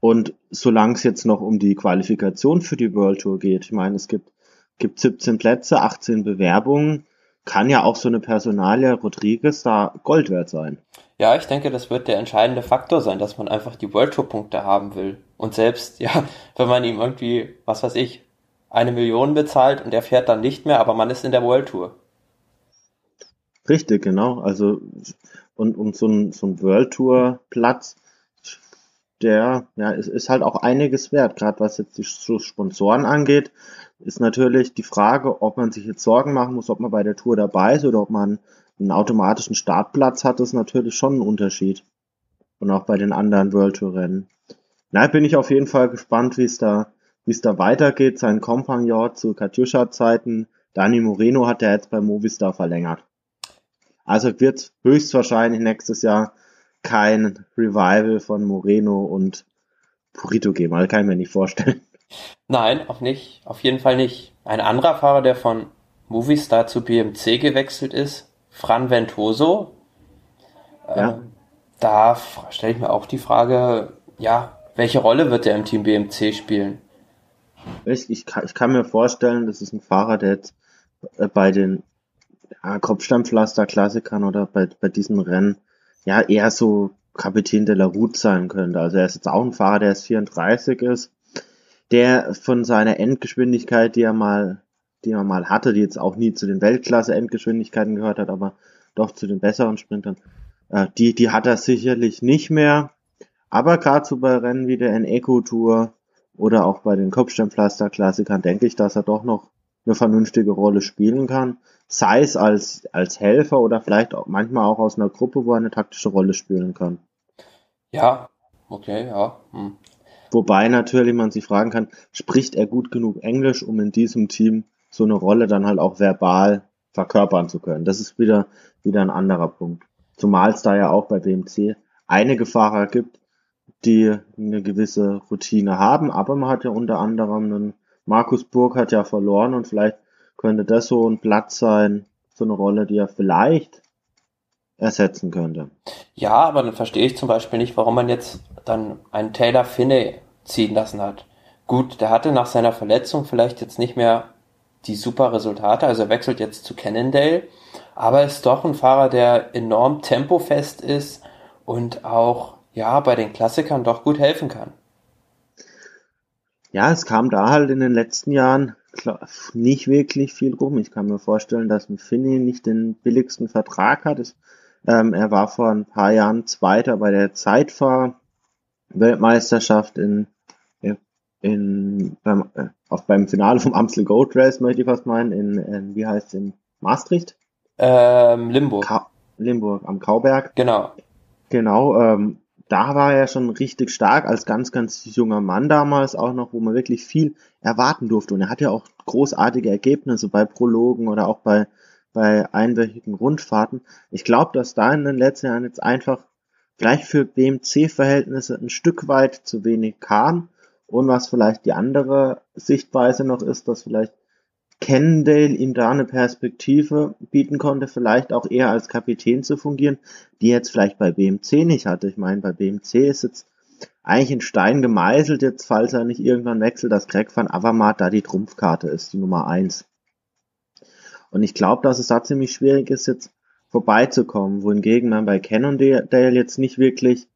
Und solange es jetzt noch um die Qualifikation für die World Tour geht, ich meine, es gibt, gibt 17 Plätze, 18 Bewerbungen, kann ja auch so eine Personalie Rodriguez da Gold wert sein. Ja, ich denke, das wird der entscheidende Faktor sein, dass man einfach die World Tour Punkte haben will. Und selbst, ja, wenn man ihm irgendwie, was weiß ich, eine Million bezahlt und er fährt dann nicht mehr, aber man ist in der World Tour. Richtig, genau. Also, und, und so ein, so ein World Tour Platz, der, ja, ist, ist halt auch einiges wert, gerade was jetzt die Sponsoren angeht ist natürlich die Frage, ob man sich jetzt Sorgen machen muss, ob man bei der Tour dabei ist oder ob man einen automatischen Startplatz hat, ist natürlich schon ein Unterschied. Und auch bei den anderen World Tour Rennen. Na, bin ich auf jeden Fall gespannt, wie es da, wie es da weitergeht. Sein Kompagnon zu Katjuscha Zeiten, Dani Moreno hat er jetzt bei Movistar verlängert. Also wird höchstwahrscheinlich nächstes Jahr kein Revival von Moreno und Purito geben. Also kann ich mir nicht vorstellen. Nein, auch nicht. Auf jeden Fall nicht. Ein anderer Fahrer, der von Movistar zu BMC gewechselt ist, Fran Ventoso. Ja. Ähm, da stelle ich mir auch die Frage, ja, welche Rolle wird er im Team BMC spielen? Ich, ich, kann, ich kann mir vorstellen, das ist ein Fahrer, der jetzt äh, bei den ja, Kopfsteinpflaster-Klassikern oder bei, bei diesen Rennen ja eher so Kapitän de la Route sein könnte. Also er ist jetzt auch ein Fahrer, der jetzt 34 ist, der von seiner Endgeschwindigkeit, die er mal, die er mal hatte, die jetzt auch nie zu den Weltklasse-Endgeschwindigkeiten gehört hat, aber doch zu den besseren Sprintern, äh, die, die hat er sicherlich nicht mehr. Aber gerade so bei Rennen wie der Eco Tour oder auch bei den Kopfsteinpflaster-Klassikern denke ich, dass er doch noch eine vernünftige Rolle spielen kann. Sei es als, als Helfer oder vielleicht auch manchmal auch aus einer Gruppe, wo er eine taktische Rolle spielen kann. Ja, okay, ja. Hm. Wobei natürlich man sich fragen kann, spricht er gut genug Englisch, um in diesem Team so eine Rolle dann halt auch verbal verkörpern zu können. Das ist wieder, wieder ein anderer Punkt. Zumal es da ja auch bei BMC einige Fahrer gibt, die eine gewisse Routine haben, aber man hat ja unter anderem einen Markus Burg hat ja verloren und vielleicht könnte das so ein Platz sein, so eine Rolle, die er vielleicht ersetzen könnte. Ja, aber dann verstehe ich zum Beispiel nicht, warum man jetzt dann einen Taylor Finney ziehen lassen hat. Gut, der hatte nach seiner Verletzung vielleicht jetzt nicht mehr die super Resultate, also er wechselt jetzt zu Cannondale, aber ist doch ein Fahrer, der enorm tempofest ist und auch ja bei den Klassikern doch gut helfen kann ja, es kam da halt in den letzten Jahren nicht wirklich viel rum. Ich kann mir vorstellen, dass Finney nicht den billigsten Vertrag hat. Es, ähm, er war vor ein paar Jahren Zweiter bei der Zeitfahr-Weltmeisterschaft in, in, beim, äh, auch beim Finale vom Amstel Gold Race, möchte ich fast meinen, in, in wie heißt es, in Maastricht? Ähm, Limburg. Ka Limburg am Kauberg. Genau. Genau, ähm, da war er schon richtig stark als ganz, ganz junger Mann damals auch noch, wo man wirklich viel erwarten durfte. Und er hat ja auch großartige Ergebnisse bei Prologen oder auch bei, bei einwöchigen Rundfahrten. Ich glaube, dass da in den letzten Jahren jetzt einfach vielleicht für BMC-Verhältnisse ein Stück weit zu wenig kam. Und was vielleicht die andere Sichtweise noch ist, dass vielleicht Cannondale ihm da eine Perspektive bieten konnte, vielleicht auch eher als Kapitän zu fungieren, die jetzt vielleicht bei BMC nicht hatte. Ich meine, bei BMC ist jetzt eigentlich in Stein gemeißelt, jetzt falls er nicht irgendwann wechselt, dass Greg van Avermaet da die Trumpfkarte ist, die Nummer eins. Und ich glaube, dass es da ziemlich schwierig ist, jetzt vorbeizukommen, wohingegen man bei Cannondale jetzt nicht wirklich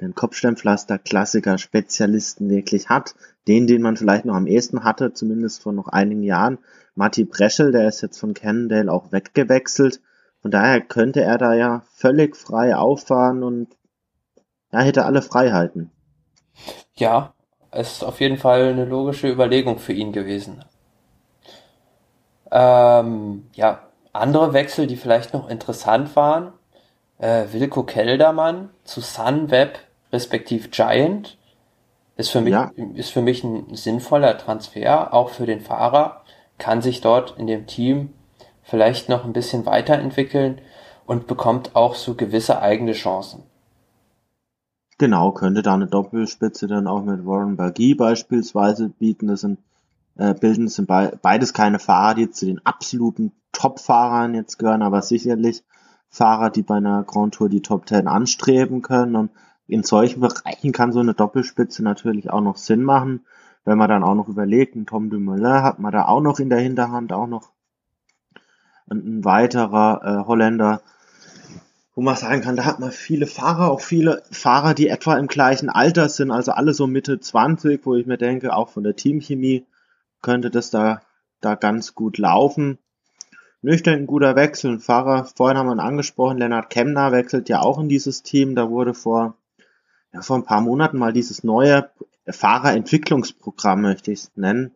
den Kopfsteinpflaster Klassiker Spezialisten wirklich hat. Den, den man vielleicht noch am ehesten hatte, zumindest vor noch einigen Jahren. Matti Breschel, der ist jetzt von Cannondale auch weggewechselt. Von daher könnte er da ja völlig frei auffahren und er hätte alle Freiheiten. Ja, ist auf jeden Fall eine logische Überlegung für ihn gewesen. Ähm, ja, andere Wechsel, die vielleicht noch interessant waren. Äh, Wilko Keldermann zu Sunweb respektiv Giant. Ist für mich, ja. ist für mich ein sinnvoller Transfer, auch für den Fahrer, kann sich dort in dem Team vielleicht noch ein bisschen weiterentwickeln und bekommt auch so gewisse eigene Chancen. Genau, könnte da eine Doppelspitze dann auch mit Warren Baggy beispielsweise bieten. Das sind, äh, bilden, das sind be beides keine Fahrer, die zu den absoluten Top-Fahrern jetzt gehören, aber sicherlich Fahrer, die bei einer Grand Tour die Top 10 anstreben können und in solchen Bereichen kann so eine Doppelspitze natürlich auch noch Sinn machen. Wenn man dann auch noch überlegt, ein Tom Dumoulin hat man da auch noch in der Hinterhand, auch noch ein, weiterer äh, Holländer, wo man sagen kann, da hat man viele Fahrer, auch viele Fahrer, die etwa im gleichen Alter sind, also alle so Mitte 20, wo ich mir denke, auch von der Teamchemie könnte das da, da ganz gut laufen. Nüchtern ein guter Wechsel. Ein Fahrer, vorhin haben wir ihn angesprochen, Lennart Kemner wechselt ja auch in dieses Team. Da wurde vor ja, vor ein paar Monaten mal dieses neue Fahrerentwicklungsprogramm, möchte ich es nennen,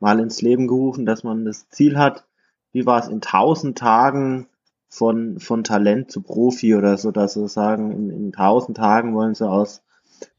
mal ins Leben gerufen, dass man das Ziel hat, wie war es, in tausend Tagen von, von Talent zu Profi oder so, dass sie sagen, in, in tausend Tagen wollen sie aus,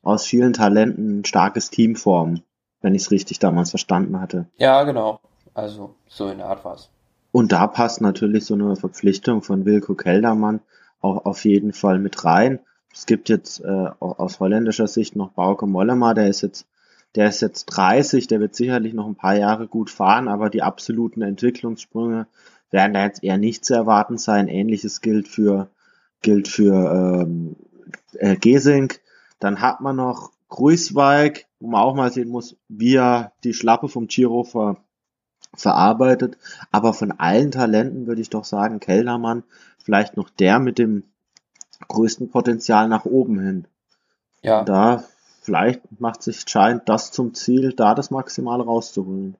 aus vielen Talenten ein starkes Team formen, wenn ich es richtig damals verstanden hatte. Ja, genau. Also so in der Art war es. Und da passt natürlich so eine Verpflichtung von Wilko Keldermann auch auf jeden Fall mit rein. Es gibt jetzt äh, aus holländischer Sicht noch Bauke Mollema, der ist jetzt der ist jetzt 30, der wird sicherlich noch ein paar Jahre gut fahren, aber die absoluten Entwicklungssprünge werden da jetzt eher nicht zu erwarten sein. Ähnliches gilt für gilt für ähm, äh, Gesink. Dann hat man noch Gruiswijk, wo man auch mal sehen muss, wie er die Schlappe vom Giro vor verarbeitet. Aber von allen Talenten würde ich doch sagen, Kellermann vielleicht noch der mit dem größten Potenzial nach oben hin. Ja. Und da vielleicht macht sich scheint das zum Ziel, da das Maximale rauszuholen.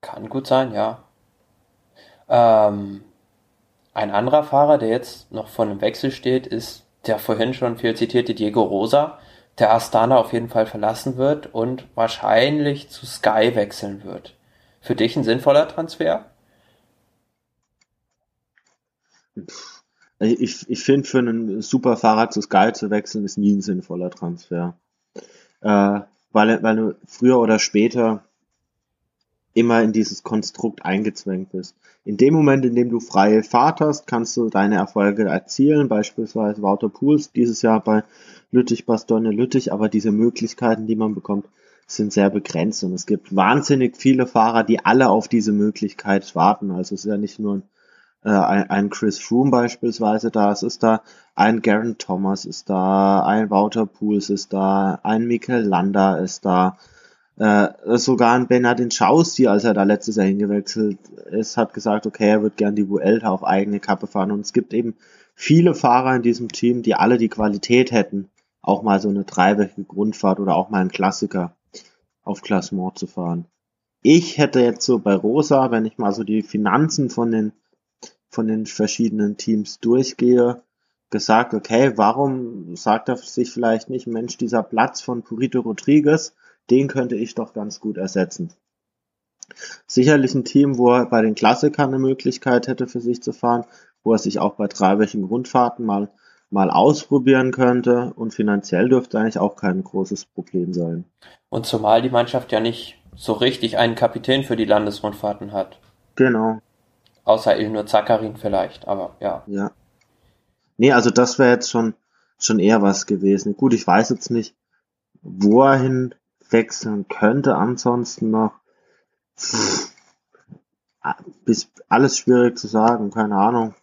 Kann gut sein, ja. Ähm, ein anderer Fahrer, der jetzt noch vor einem Wechsel steht, ist der vorhin schon viel zitierte Diego Rosa, der Astana auf jeden Fall verlassen wird und wahrscheinlich zu Sky wechseln wird. Für dich ein sinnvoller Transfer? Ich, ich finde, für einen Superfahrer zu Sky zu wechseln, ist nie ein sinnvoller Transfer. Äh, weil, weil du früher oder später immer in dieses Konstrukt eingezwängt bist. In dem Moment, in dem du freie Fahrt hast, kannst du deine Erfolge erzielen, beispielsweise Wouter Pools dieses Jahr bei Lüttich, Bastogne, Lüttich, aber diese Möglichkeiten, die man bekommt, sind sehr begrenzt und es gibt wahnsinnig viele Fahrer, die alle auf diese Möglichkeit warten. Also es ist ja nicht nur äh, ein, ein Chris Froome beispielsweise da, es ist da ein Garen Thomas ist da, ein Wouter Pools ist da, ein Mikel Landa ist da, äh, sogar ein Bernardin Schausti, als er da letztes Jahr hingewechselt ist, hat gesagt, okay, er wird gern die Vuelta auf eigene Kappe fahren. Und es gibt eben viele Fahrer in diesem Team, die alle die Qualität hätten, auch mal so eine dreiwöchige Grundfahrt oder auch mal einen Klassiker auf Klassement zu fahren. Ich hätte jetzt so bei Rosa, wenn ich mal so die Finanzen von den, von den verschiedenen Teams durchgehe, gesagt, okay, warum sagt er sich vielleicht nicht, Mensch, dieser Platz von Purito Rodriguez, den könnte ich doch ganz gut ersetzen. Sicherlich ein Team, wo er bei den Klassikern eine Möglichkeit hätte für sich zu fahren, wo er sich auch bei dreiwöchigen Rundfahrten mal, mal ausprobieren könnte und finanziell dürfte eigentlich auch kein großes Problem sein. Und zumal die Mannschaft ja nicht so richtig einen Kapitän für die Landesrundfahrten hat. Genau. Außer Ilnur Zakarin vielleicht, aber ja. Ja. Nee, also das wäre jetzt schon, schon eher was gewesen. Gut, ich weiß jetzt nicht, wo er hin wechseln könnte. Ansonsten noch bis alles schwierig zu sagen, keine Ahnung.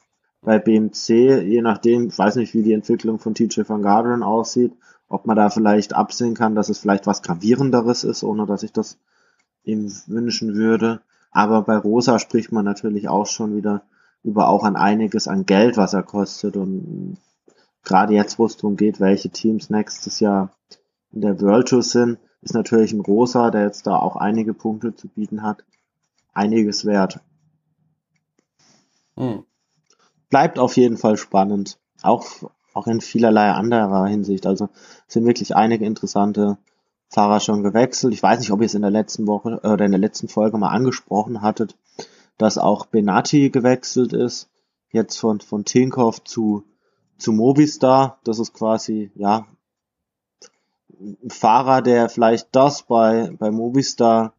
Bei BMC, je nachdem, ich weiß nicht, wie die Entwicklung von TJ van Garderen aussieht, ob man da vielleicht absehen kann, dass es vielleicht was gravierenderes ist, ohne dass ich das ihm wünschen würde. Aber bei Rosa spricht man natürlich auch schon wieder über auch an einiges an Geld, was er kostet. Und gerade jetzt, wo es darum geht, welche Teams nächstes Jahr in der World Tour sind, ist natürlich ein Rosa, der jetzt da auch einige Punkte zu bieten hat, einiges wert. Hm. Bleibt auf jeden Fall spannend. Auch, auch in vielerlei anderer Hinsicht. Also sind wirklich einige interessante Fahrer schon gewechselt. Ich weiß nicht, ob ihr es in der letzten Woche oder in der letzten Folge mal angesprochen hattet, dass auch Benatti gewechselt ist. Jetzt von, von Tinkoff zu, zu Movistar. Das ist quasi, ja, ein Fahrer, der vielleicht das bei, bei Movistar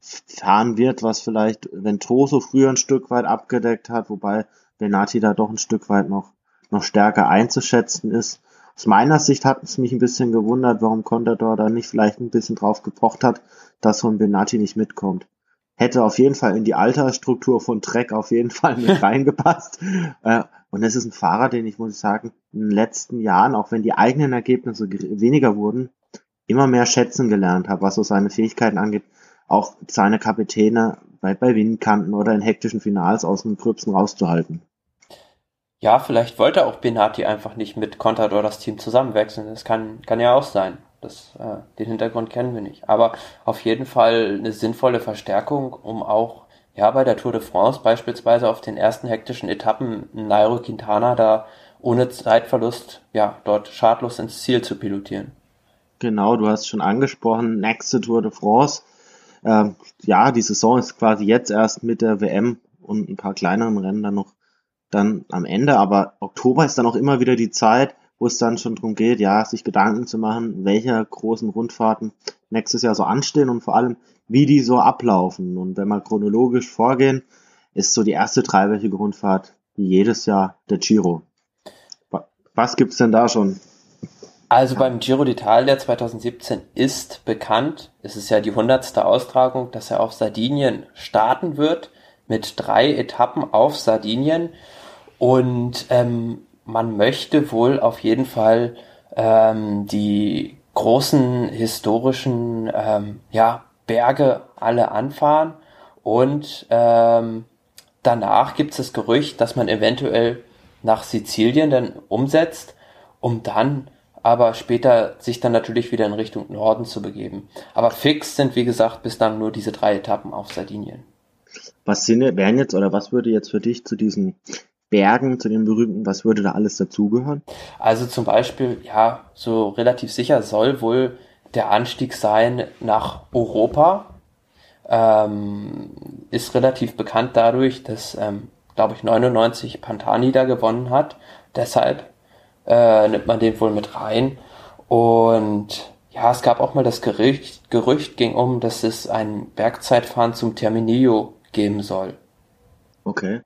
fahren wird, was vielleicht Ventoso früher ein Stück weit abgedeckt hat, wobei Benati da doch ein Stück weit noch, noch stärker einzuschätzen ist. Aus meiner Sicht hat es mich ein bisschen gewundert, warum Contador da nicht vielleicht ein bisschen drauf gepocht hat, dass so ein Benati nicht mitkommt. Hätte auf jeden Fall in die Altersstruktur von Trek auf jeden Fall mit reingepasst. Äh, und es ist ein Fahrer, den ich, muss ich sagen, in den letzten Jahren, auch wenn die eigenen Ergebnisse weniger wurden, immer mehr schätzen gelernt habe, was so seine Fähigkeiten angeht, auch seine Kapitäne bei, bei Windkanten oder in hektischen Finals aus dem Gröbsten rauszuhalten. Ja, vielleicht wollte auch Benati einfach nicht mit Contador das Team zusammenwechseln. Das kann, kann ja auch sein. Das, äh, den Hintergrund kennen wir nicht. Aber auf jeden Fall eine sinnvolle Verstärkung, um auch ja, bei der Tour de France beispielsweise auf den ersten hektischen Etappen Nairo Quintana da ohne Zeitverlust, ja, dort schadlos ins Ziel zu pilotieren. Genau, du hast schon angesprochen, nächste Tour de France. Ähm, ja, die Saison ist quasi jetzt erst mit der WM und ein paar kleineren Rennen dann noch dann am Ende, aber Oktober ist dann auch immer wieder die Zeit, wo es dann schon darum geht, ja, sich Gedanken zu machen, welche großen Rundfahrten nächstes Jahr so anstehen und vor allem, wie die so ablaufen. Und wenn wir chronologisch vorgehen, ist so die erste dreiwöchige Rundfahrt jedes Jahr der Giro. Was gibt's denn da schon? Also beim Giro d'Italia 2017 ist bekannt, es ist ja die hundertste Austragung, dass er auf Sardinien starten wird mit drei Etappen auf Sardinien und ähm, man möchte wohl auf jeden Fall ähm, die großen historischen ähm, ja, Berge alle anfahren Und ähm, danach gibt es das Gerücht, dass man eventuell nach Sizilien dann umsetzt, um dann aber später sich dann natürlich wieder in Richtung Norden zu begeben. Aber fix sind, wie gesagt, bislang nur diese drei Etappen auf Sardinien. Was sind, wären jetzt oder was würde jetzt für dich zu diesen Bergen, zu den berühmten, was würde da alles dazugehören? Also zum Beispiel, ja, so relativ sicher soll wohl der Anstieg sein nach Europa. Ähm, ist relativ bekannt dadurch, dass, ähm, glaube ich, 99 Pantani da gewonnen hat. Deshalb äh, nimmt man den wohl mit rein. Und ja, es gab auch mal das Gerücht, Gerücht ging um, dass es ein Bergzeitfahren zum Terminillo geben soll. Okay.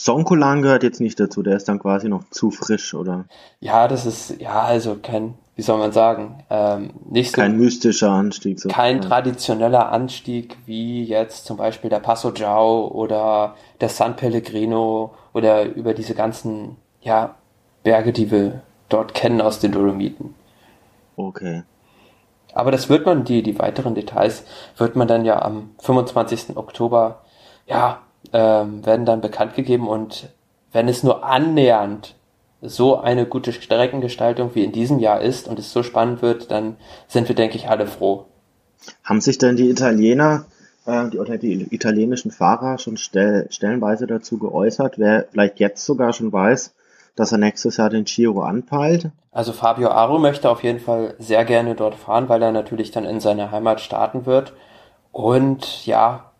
Sonkolan gehört jetzt nicht dazu, der ist dann quasi noch zu frisch, oder? Ja, das ist, ja, also kein, wie soll man sagen, ähm, nicht so. Kein mystischer Anstieg. So kein traditioneller Anstieg wie jetzt zum Beispiel der Passo Giao oder der San Pellegrino oder über diese ganzen, ja, Berge, die wir dort kennen aus den Dolomiten. Okay. Aber das wird man, die, die weiteren Details, wird man dann ja am 25. Oktober, ja, ähm, werden dann bekannt gegeben und wenn es nur annähernd so eine gute Streckengestaltung wie in diesem Jahr ist und es so spannend wird, dann sind wir, denke ich, alle froh. Haben sich denn die Italiener äh, die, oder die italienischen Fahrer schon stell, stellenweise dazu geäußert, wer vielleicht jetzt sogar schon weiß, dass er nächstes Jahr den Giro anpeilt? Also Fabio Aro möchte auf jeden Fall sehr gerne dort fahren, weil er natürlich dann in seiner Heimat starten wird. Und ja,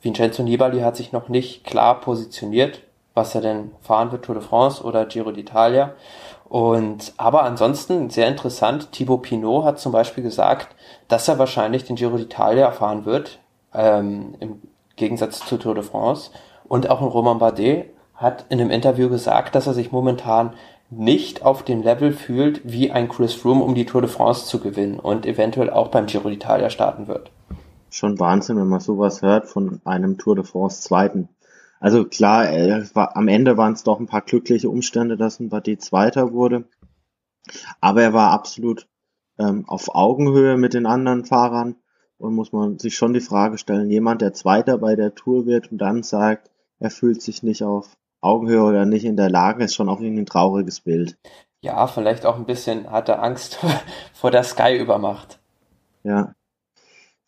Vincenzo Nibali hat sich noch nicht klar positioniert, was er denn fahren wird, Tour de France oder Giro d'Italia. Und aber ansonsten sehr interessant, Thibaut Pinot hat zum Beispiel gesagt, dass er wahrscheinlich den Giro d'Italia fahren wird, ähm, im Gegensatz zu Tour de France. Und auch ein Roman Bardet hat in einem Interview gesagt, dass er sich momentan nicht auf dem Level fühlt, wie ein Chris Froome, um die Tour de France zu gewinnen und eventuell auch beim Giro d'Italia starten wird. Schon Wahnsinn, wenn man sowas hört von einem Tour de France Zweiten. Also klar, äh, war, am Ende waren es doch ein paar glückliche Umstände, dass ein Bardet Zweiter wurde. Aber er war absolut ähm, auf Augenhöhe mit den anderen Fahrern und muss man sich schon die Frage stellen, jemand, der Zweiter bei der Tour wird und dann sagt, er fühlt sich nicht auf Augenhöhe oder nicht in der Lage, ist schon auch irgendwie ein trauriges Bild. Ja, vielleicht auch ein bisschen hat er Angst vor der Sky-Übermacht. Ja.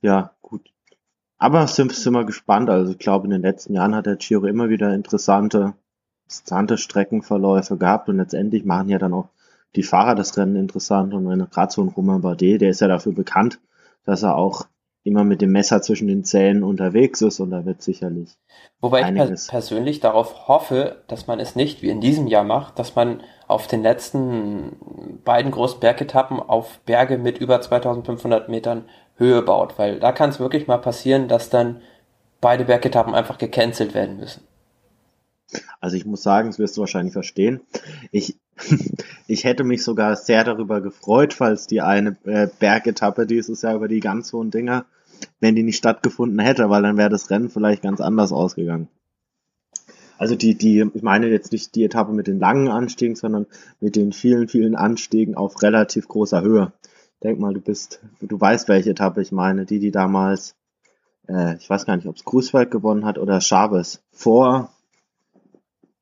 Ja. Aber sind, sind wir gespannt. Also ich glaube, in den letzten Jahren hat der Giro immer wieder interessante, interessante Streckenverläufe gehabt und letztendlich machen ja dann auch die Fahrer das Rennen interessant und gerade so ein Romain Bardet, der ist ja dafür bekannt, dass er auch immer mit dem Messer zwischen den Zähnen unterwegs ist und da wird sicherlich. Wobei einiges. ich persönlich darauf hoffe, dass man es nicht wie in diesem Jahr macht, dass man auf den letzten beiden großen Bergetappen auf Berge mit über 2500 Metern Höhe baut, weil da kann es wirklich mal passieren, dass dann beide Bergetappen einfach gecancelt werden müssen. Also ich muss sagen, das wirst du wahrscheinlich verstehen. Ich, ich hätte mich sogar sehr darüber gefreut, falls die eine äh, Bergetappe dieses Jahr über die ganz hohen Dinger, wenn die nicht stattgefunden hätte, weil dann wäre das Rennen vielleicht ganz anders ausgegangen. Also die, die, ich meine jetzt nicht die Etappe mit den langen Anstiegen, sondern mit den vielen, vielen Anstiegen auf relativ großer Höhe. Denk mal, du bist, du weißt, welche Etappe ich meine, die, die damals, äh, ich weiß gar nicht, ob es Grußwald gewonnen hat oder Chavez vor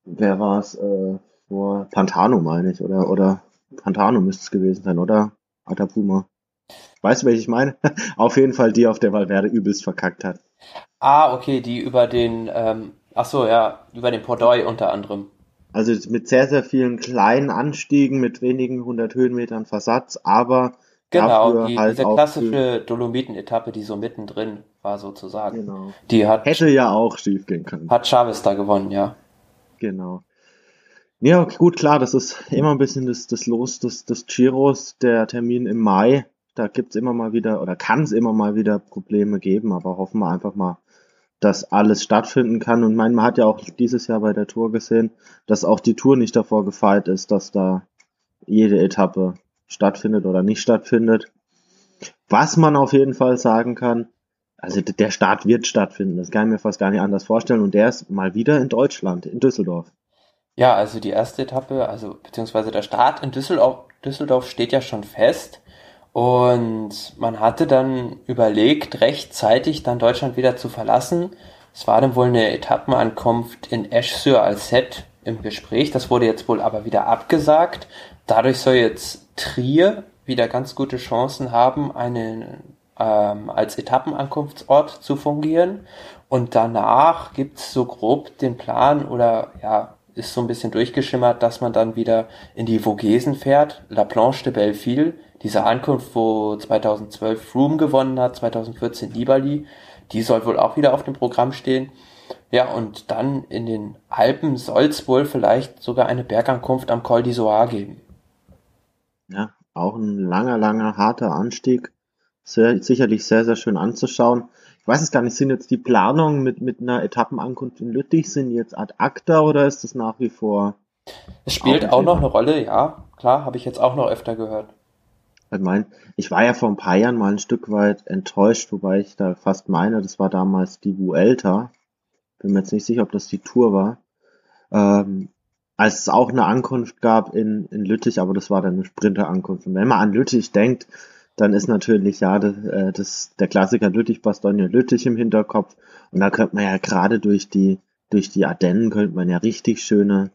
wer war es, äh, vor Pantano, meine ich, oder, oder Pantano müsste es gewesen sein, oder? Atapuma. Weißt du, welche ich meine? auf jeden Fall die, auf der Valverde übelst verkackt hat. Ah, okay, die über den, ähm, ach so, ja, über den Pordoy unter anderem. Also mit sehr, sehr vielen kleinen Anstiegen, mit wenigen hundert Höhenmetern Versatz, aber Genau, die, halt diese klassische Dolomiten-Etappe, die so mittendrin war sozusagen. Genau. Die hat, Hätte ja auch schief gehen können. Hat Chavez da gewonnen, ja. Genau. Ja, gut, klar, das ist immer ein bisschen das, das Los des, des Giros, der Termin im Mai. Da gibt's immer mal wieder, oder kann es immer mal wieder Probleme geben, aber hoffen wir einfach mal, dass alles stattfinden kann. Und mein, man hat ja auch dieses Jahr bei der Tour gesehen, dass auch die Tour nicht davor gefeit ist, dass da jede Etappe stattfindet oder nicht stattfindet. Was man auf jeden Fall sagen kann, also der Start wird stattfinden, das kann ich mir fast gar nicht anders vorstellen. Und der ist mal wieder in Deutschland, in Düsseldorf. Ja, also die erste Etappe, also beziehungsweise der Start in Düsseldorf, Düsseldorf steht ja schon fest. Und man hatte dann überlegt, rechtzeitig dann Deutschland wieder zu verlassen. Es war dann wohl eine Etappenankunft in Esch-sur-Alzette im Gespräch. Das wurde jetzt wohl aber wieder abgesagt. Dadurch soll jetzt Trier wieder ganz gute Chancen haben, einen ähm, als Etappenankunftsort zu fungieren. Und danach gibt's so grob den Plan oder ja, ist so ein bisschen durchgeschimmert, dass man dann wieder in die Vogesen fährt, La Planche de Belleville, diese Ankunft, wo 2012 Froome gewonnen hat, 2014 Nibali, die soll wohl auch wieder auf dem Programm stehen. Ja, und dann in den Alpen soll es wohl vielleicht sogar eine Bergankunft am Col d'Isoire geben. Ja, auch ein langer, langer, harter Anstieg. Sehr, sicherlich sehr, sehr schön anzuschauen. Ich weiß es gar nicht, sind jetzt die Planungen mit, mit einer Etappenankunft in Lüttich, sind jetzt ad acta oder ist das nach wie vor? Es spielt auch, auch noch eine Rolle, ja. Klar, habe ich jetzt auch noch öfter gehört. Ich meine, ich war ja vor ein paar Jahren mal ein Stück weit enttäuscht, wobei ich da fast meine, das war damals die Vuelta. Bin mir jetzt nicht sicher, ob das die Tour war. Ähm, als es auch eine Ankunft gab in, in Lüttich, aber das war dann eine Sprinterankunft. Und wenn man an Lüttich denkt, dann ist natürlich ja das, äh, das der Klassiker Lüttich, Bastogne Lüttich im Hinterkopf. Und da könnte man ja gerade durch die durch die Ardennen könnte man ja richtig schöne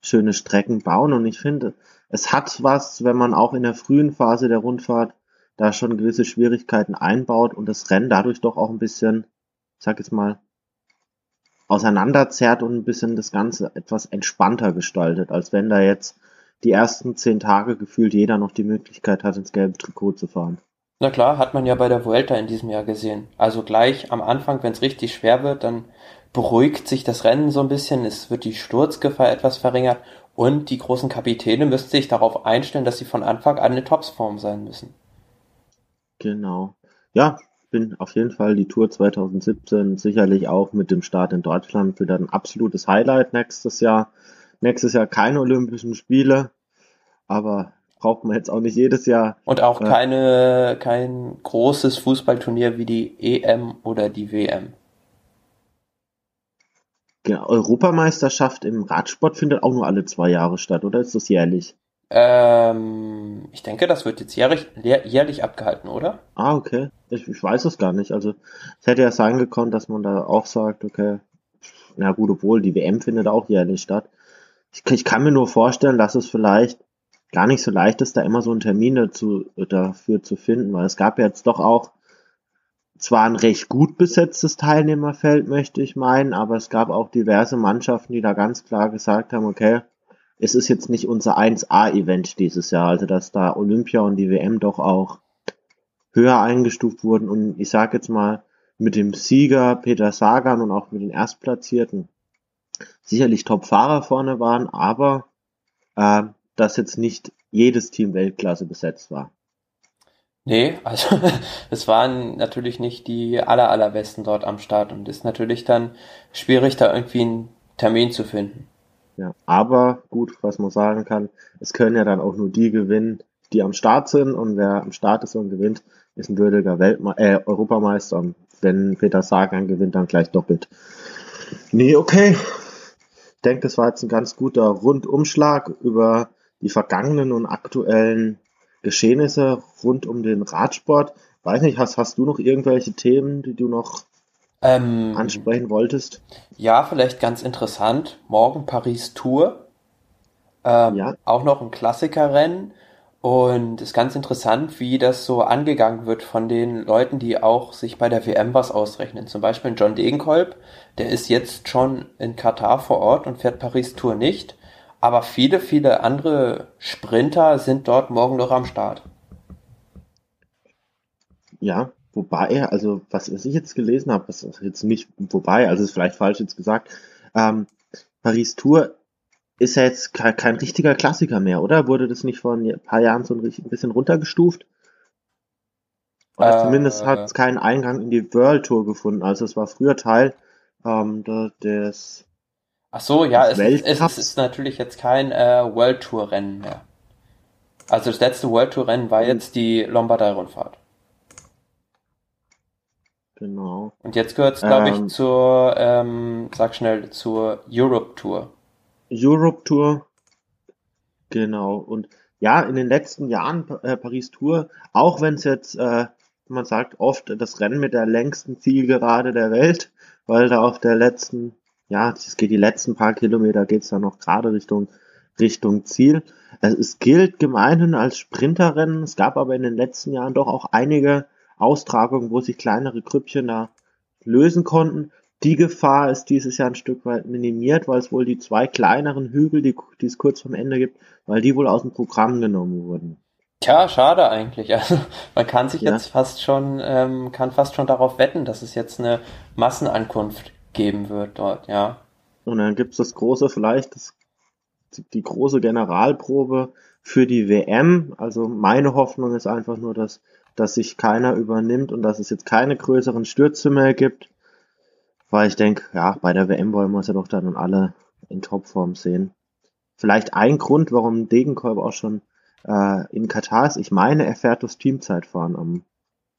schöne Strecken bauen. Und ich finde, es hat was, wenn man auch in der frühen Phase der Rundfahrt da schon gewisse Schwierigkeiten einbaut und das Rennen dadurch doch auch ein bisschen, ich sag jetzt mal, auseinanderzerrt und ein bisschen das Ganze etwas entspannter gestaltet, als wenn da jetzt die ersten zehn Tage gefühlt jeder noch die Möglichkeit hat, ins gelbe Trikot zu fahren. Na klar, hat man ja bei der Vuelta in diesem Jahr gesehen. Also gleich am Anfang, wenn es richtig schwer wird, dann beruhigt sich das Rennen so ein bisschen, es wird die Sturzgefahr etwas verringert und die großen Kapitäne müssten sich darauf einstellen, dass sie von Anfang an in Topsform sein müssen. Genau. Ja, bin auf jeden Fall die Tour 2017 sicherlich auch mit dem Start in Deutschland wieder ein absolutes Highlight nächstes Jahr. Nächstes Jahr keine Olympischen Spiele, aber braucht man jetzt auch nicht jedes Jahr. Und auch keine, kein großes Fußballturnier wie die EM oder die WM. Genau, Europameisterschaft im Radsport findet auch nur alle zwei Jahre statt, oder ist das jährlich? Ähm, ich denke, das wird jetzt jährlich, jährlich abgehalten, oder? Ah, okay. Ich, ich weiß es gar nicht. Also es hätte ja sein gekonnt, dass man da auch sagt, okay, na gut, obwohl die WM findet auch jährlich statt. Ich, ich kann mir nur vorstellen, dass es vielleicht gar nicht so leicht ist, da immer so einen Termin dazu, dafür zu finden, weil es gab ja jetzt doch auch zwar ein recht gut besetztes Teilnehmerfeld, möchte ich meinen, aber es gab auch diverse Mannschaften, die da ganz klar gesagt haben, okay, es ist jetzt nicht unser 1A-Event dieses Jahr, also dass da Olympia und die WM doch auch höher eingestuft wurden. Und ich sage jetzt mal mit dem Sieger Peter Sagan und auch mit den Erstplatzierten sicherlich Top-Fahrer vorne waren, aber äh, dass jetzt nicht jedes Team Weltklasse besetzt war. Nee, also es waren natürlich nicht die aller allerbesten dort am Start und ist natürlich dann schwierig, da irgendwie einen Termin zu finden. Ja, aber gut, was man sagen kann, es können ja dann auch nur die gewinnen, die am Start sind und wer am Start ist und gewinnt, ist ein würdiger Weltme äh, Europameister und wenn Peter Sagan gewinnt, dann gleich doppelt. Nee, okay. Ich denke, das war jetzt ein ganz guter Rundumschlag über die vergangenen und aktuellen Geschehnisse rund um den Radsport. Weiß nicht, hast, hast du noch irgendwelche Themen, die du noch ähm, ansprechen wolltest? Ja, vielleicht ganz interessant. Morgen Paris Tour. Ähm, ja. Auch noch ein Klassikerrennen. Und ist ganz interessant, wie das so angegangen wird von den Leuten, die auch sich bei der WM was ausrechnen. Zum Beispiel John Degenkolb, der ist jetzt schon in Katar vor Ort und fährt Paris Tour nicht. Aber viele, viele andere Sprinter sind dort morgen noch am Start. Ja, wobei, also was, was ich jetzt gelesen habe, was jetzt nicht, wobei, also ist vielleicht falsch jetzt gesagt, ähm, Paris Tour ist ja jetzt kein, kein richtiger Klassiker mehr, oder? Wurde das nicht vor ein paar Jahren so ein, bisschen runtergestuft? Oder äh, zumindest hat es keinen Eingang in die World Tour gefunden. Also es war früher Teil ähm, des Ach so, ja, es, es, ist natürlich jetzt kein äh, World Tour Rennen mehr. Also das letzte World Tour Rennen war jetzt die Lombardei Rundfahrt. Genau. Und jetzt gehört es, glaube ähm, ich, zur, ähm, sag schnell, zur Europe Tour. Europe Tour. Genau. Und ja, in den letzten Jahren äh, Paris Tour, auch wenn es jetzt, äh, man sagt oft, das Rennen mit der längsten Zielgerade der Welt, weil da auf der letzten, ja, es geht die letzten paar Kilometer, geht's da noch gerade Richtung Richtung Ziel. Es gilt gemeinhin als Sprinterrennen. Es gab aber in den letzten Jahren doch auch einige Austragungen, wo sich kleinere Grüppchen da lösen konnten. Die Gefahr ist dieses Jahr ein Stück weit minimiert, weil es wohl die zwei kleineren Hügel, die, die es kurz vom Ende gibt, weil die wohl aus dem Programm genommen wurden. Tja, schade eigentlich. Also man kann sich ja. jetzt fast schon, ähm, kann fast schon darauf wetten, dass es jetzt eine Massenankunft geben wird dort, ja. Und dann gibt es das große, vielleicht das, die große Generalprobe für die WM. Also meine Hoffnung ist einfach nur, dass, dass sich keiner übernimmt und dass es jetzt keine größeren Stürze mehr gibt. Weil ich denke, ja, bei der WM wollen wir es ja doch dann alle in Topform sehen. Vielleicht ein Grund, warum Degenkolb auch schon äh, in Katar ist. Ich meine, er fährt das Teamzeitfahren am,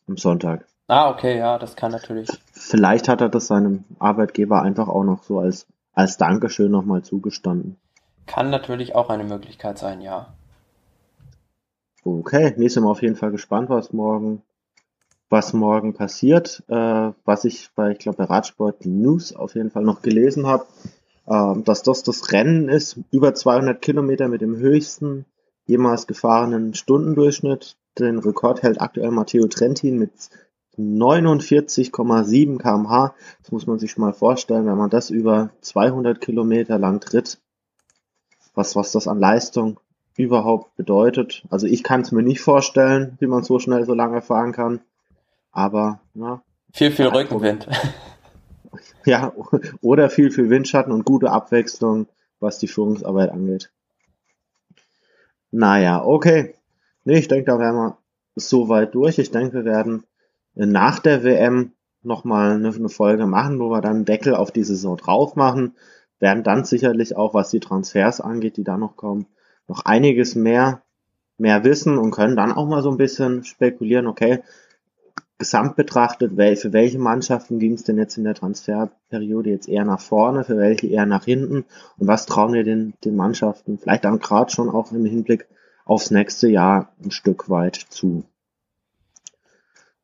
am Sonntag. Ah, okay, ja, das kann natürlich. Vielleicht hat er das seinem Arbeitgeber einfach auch noch so als, als Dankeschön nochmal zugestanden. Kann natürlich auch eine Möglichkeit sein, ja. Okay, sind wir auf jeden Fall gespannt, was morgen, was morgen passiert. Äh, was ich bei, ich glaube, bei Radsport News auf jeden Fall noch gelesen habe, äh, dass das das Rennen ist, über 200 Kilometer mit dem höchsten jemals gefahrenen Stundendurchschnitt. Den Rekord hält aktuell Matteo Trentin mit 49,7 kmh. Das muss man sich mal vorstellen, wenn man das über 200 Kilometer lang tritt. Was, was das an Leistung überhaupt bedeutet. Also ich kann es mir nicht vorstellen, wie man so schnell so lange fahren kann. Aber, na. Viel, viel Rückenwind. Ja, oder viel, viel Windschatten und gute Abwechslung, was die Führungsarbeit angeht. Naja, okay. Nee, ich denke, da wären wir so weit durch. Ich denke, wir werden nach der WM nochmal eine, eine Folge machen, wo wir dann Deckel auf die Saison drauf machen. Werden dann sicherlich auch, was die Transfers angeht, die da noch kommen, noch einiges mehr, mehr wissen und können dann auch mal so ein bisschen spekulieren, okay, gesamt betrachtet, für welche Mannschaften ging es denn jetzt in der Transferperiode jetzt eher nach vorne, für welche eher nach hinten und was trauen wir den, den Mannschaften vielleicht dann gerade schon auch im Hinblick aufs nächste Jahr ein Stück weit zu.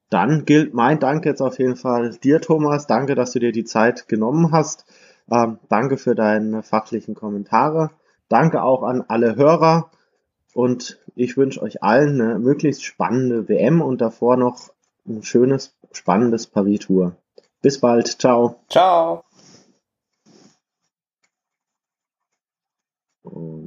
Dann gilt mein Dank jetzt auf jeden Fall dir, Thomas. Danke, dass du dir die Zeit genommen hast. Ähm, danke für deine fachlichen Kommentare. Danke auch an alle Hörer. Und ich wünsche euch allen eine möglichst spannende WM und davor noch ein schönes, spannendes Paris-Tour. Bis bald. Ciao. Ciao. Und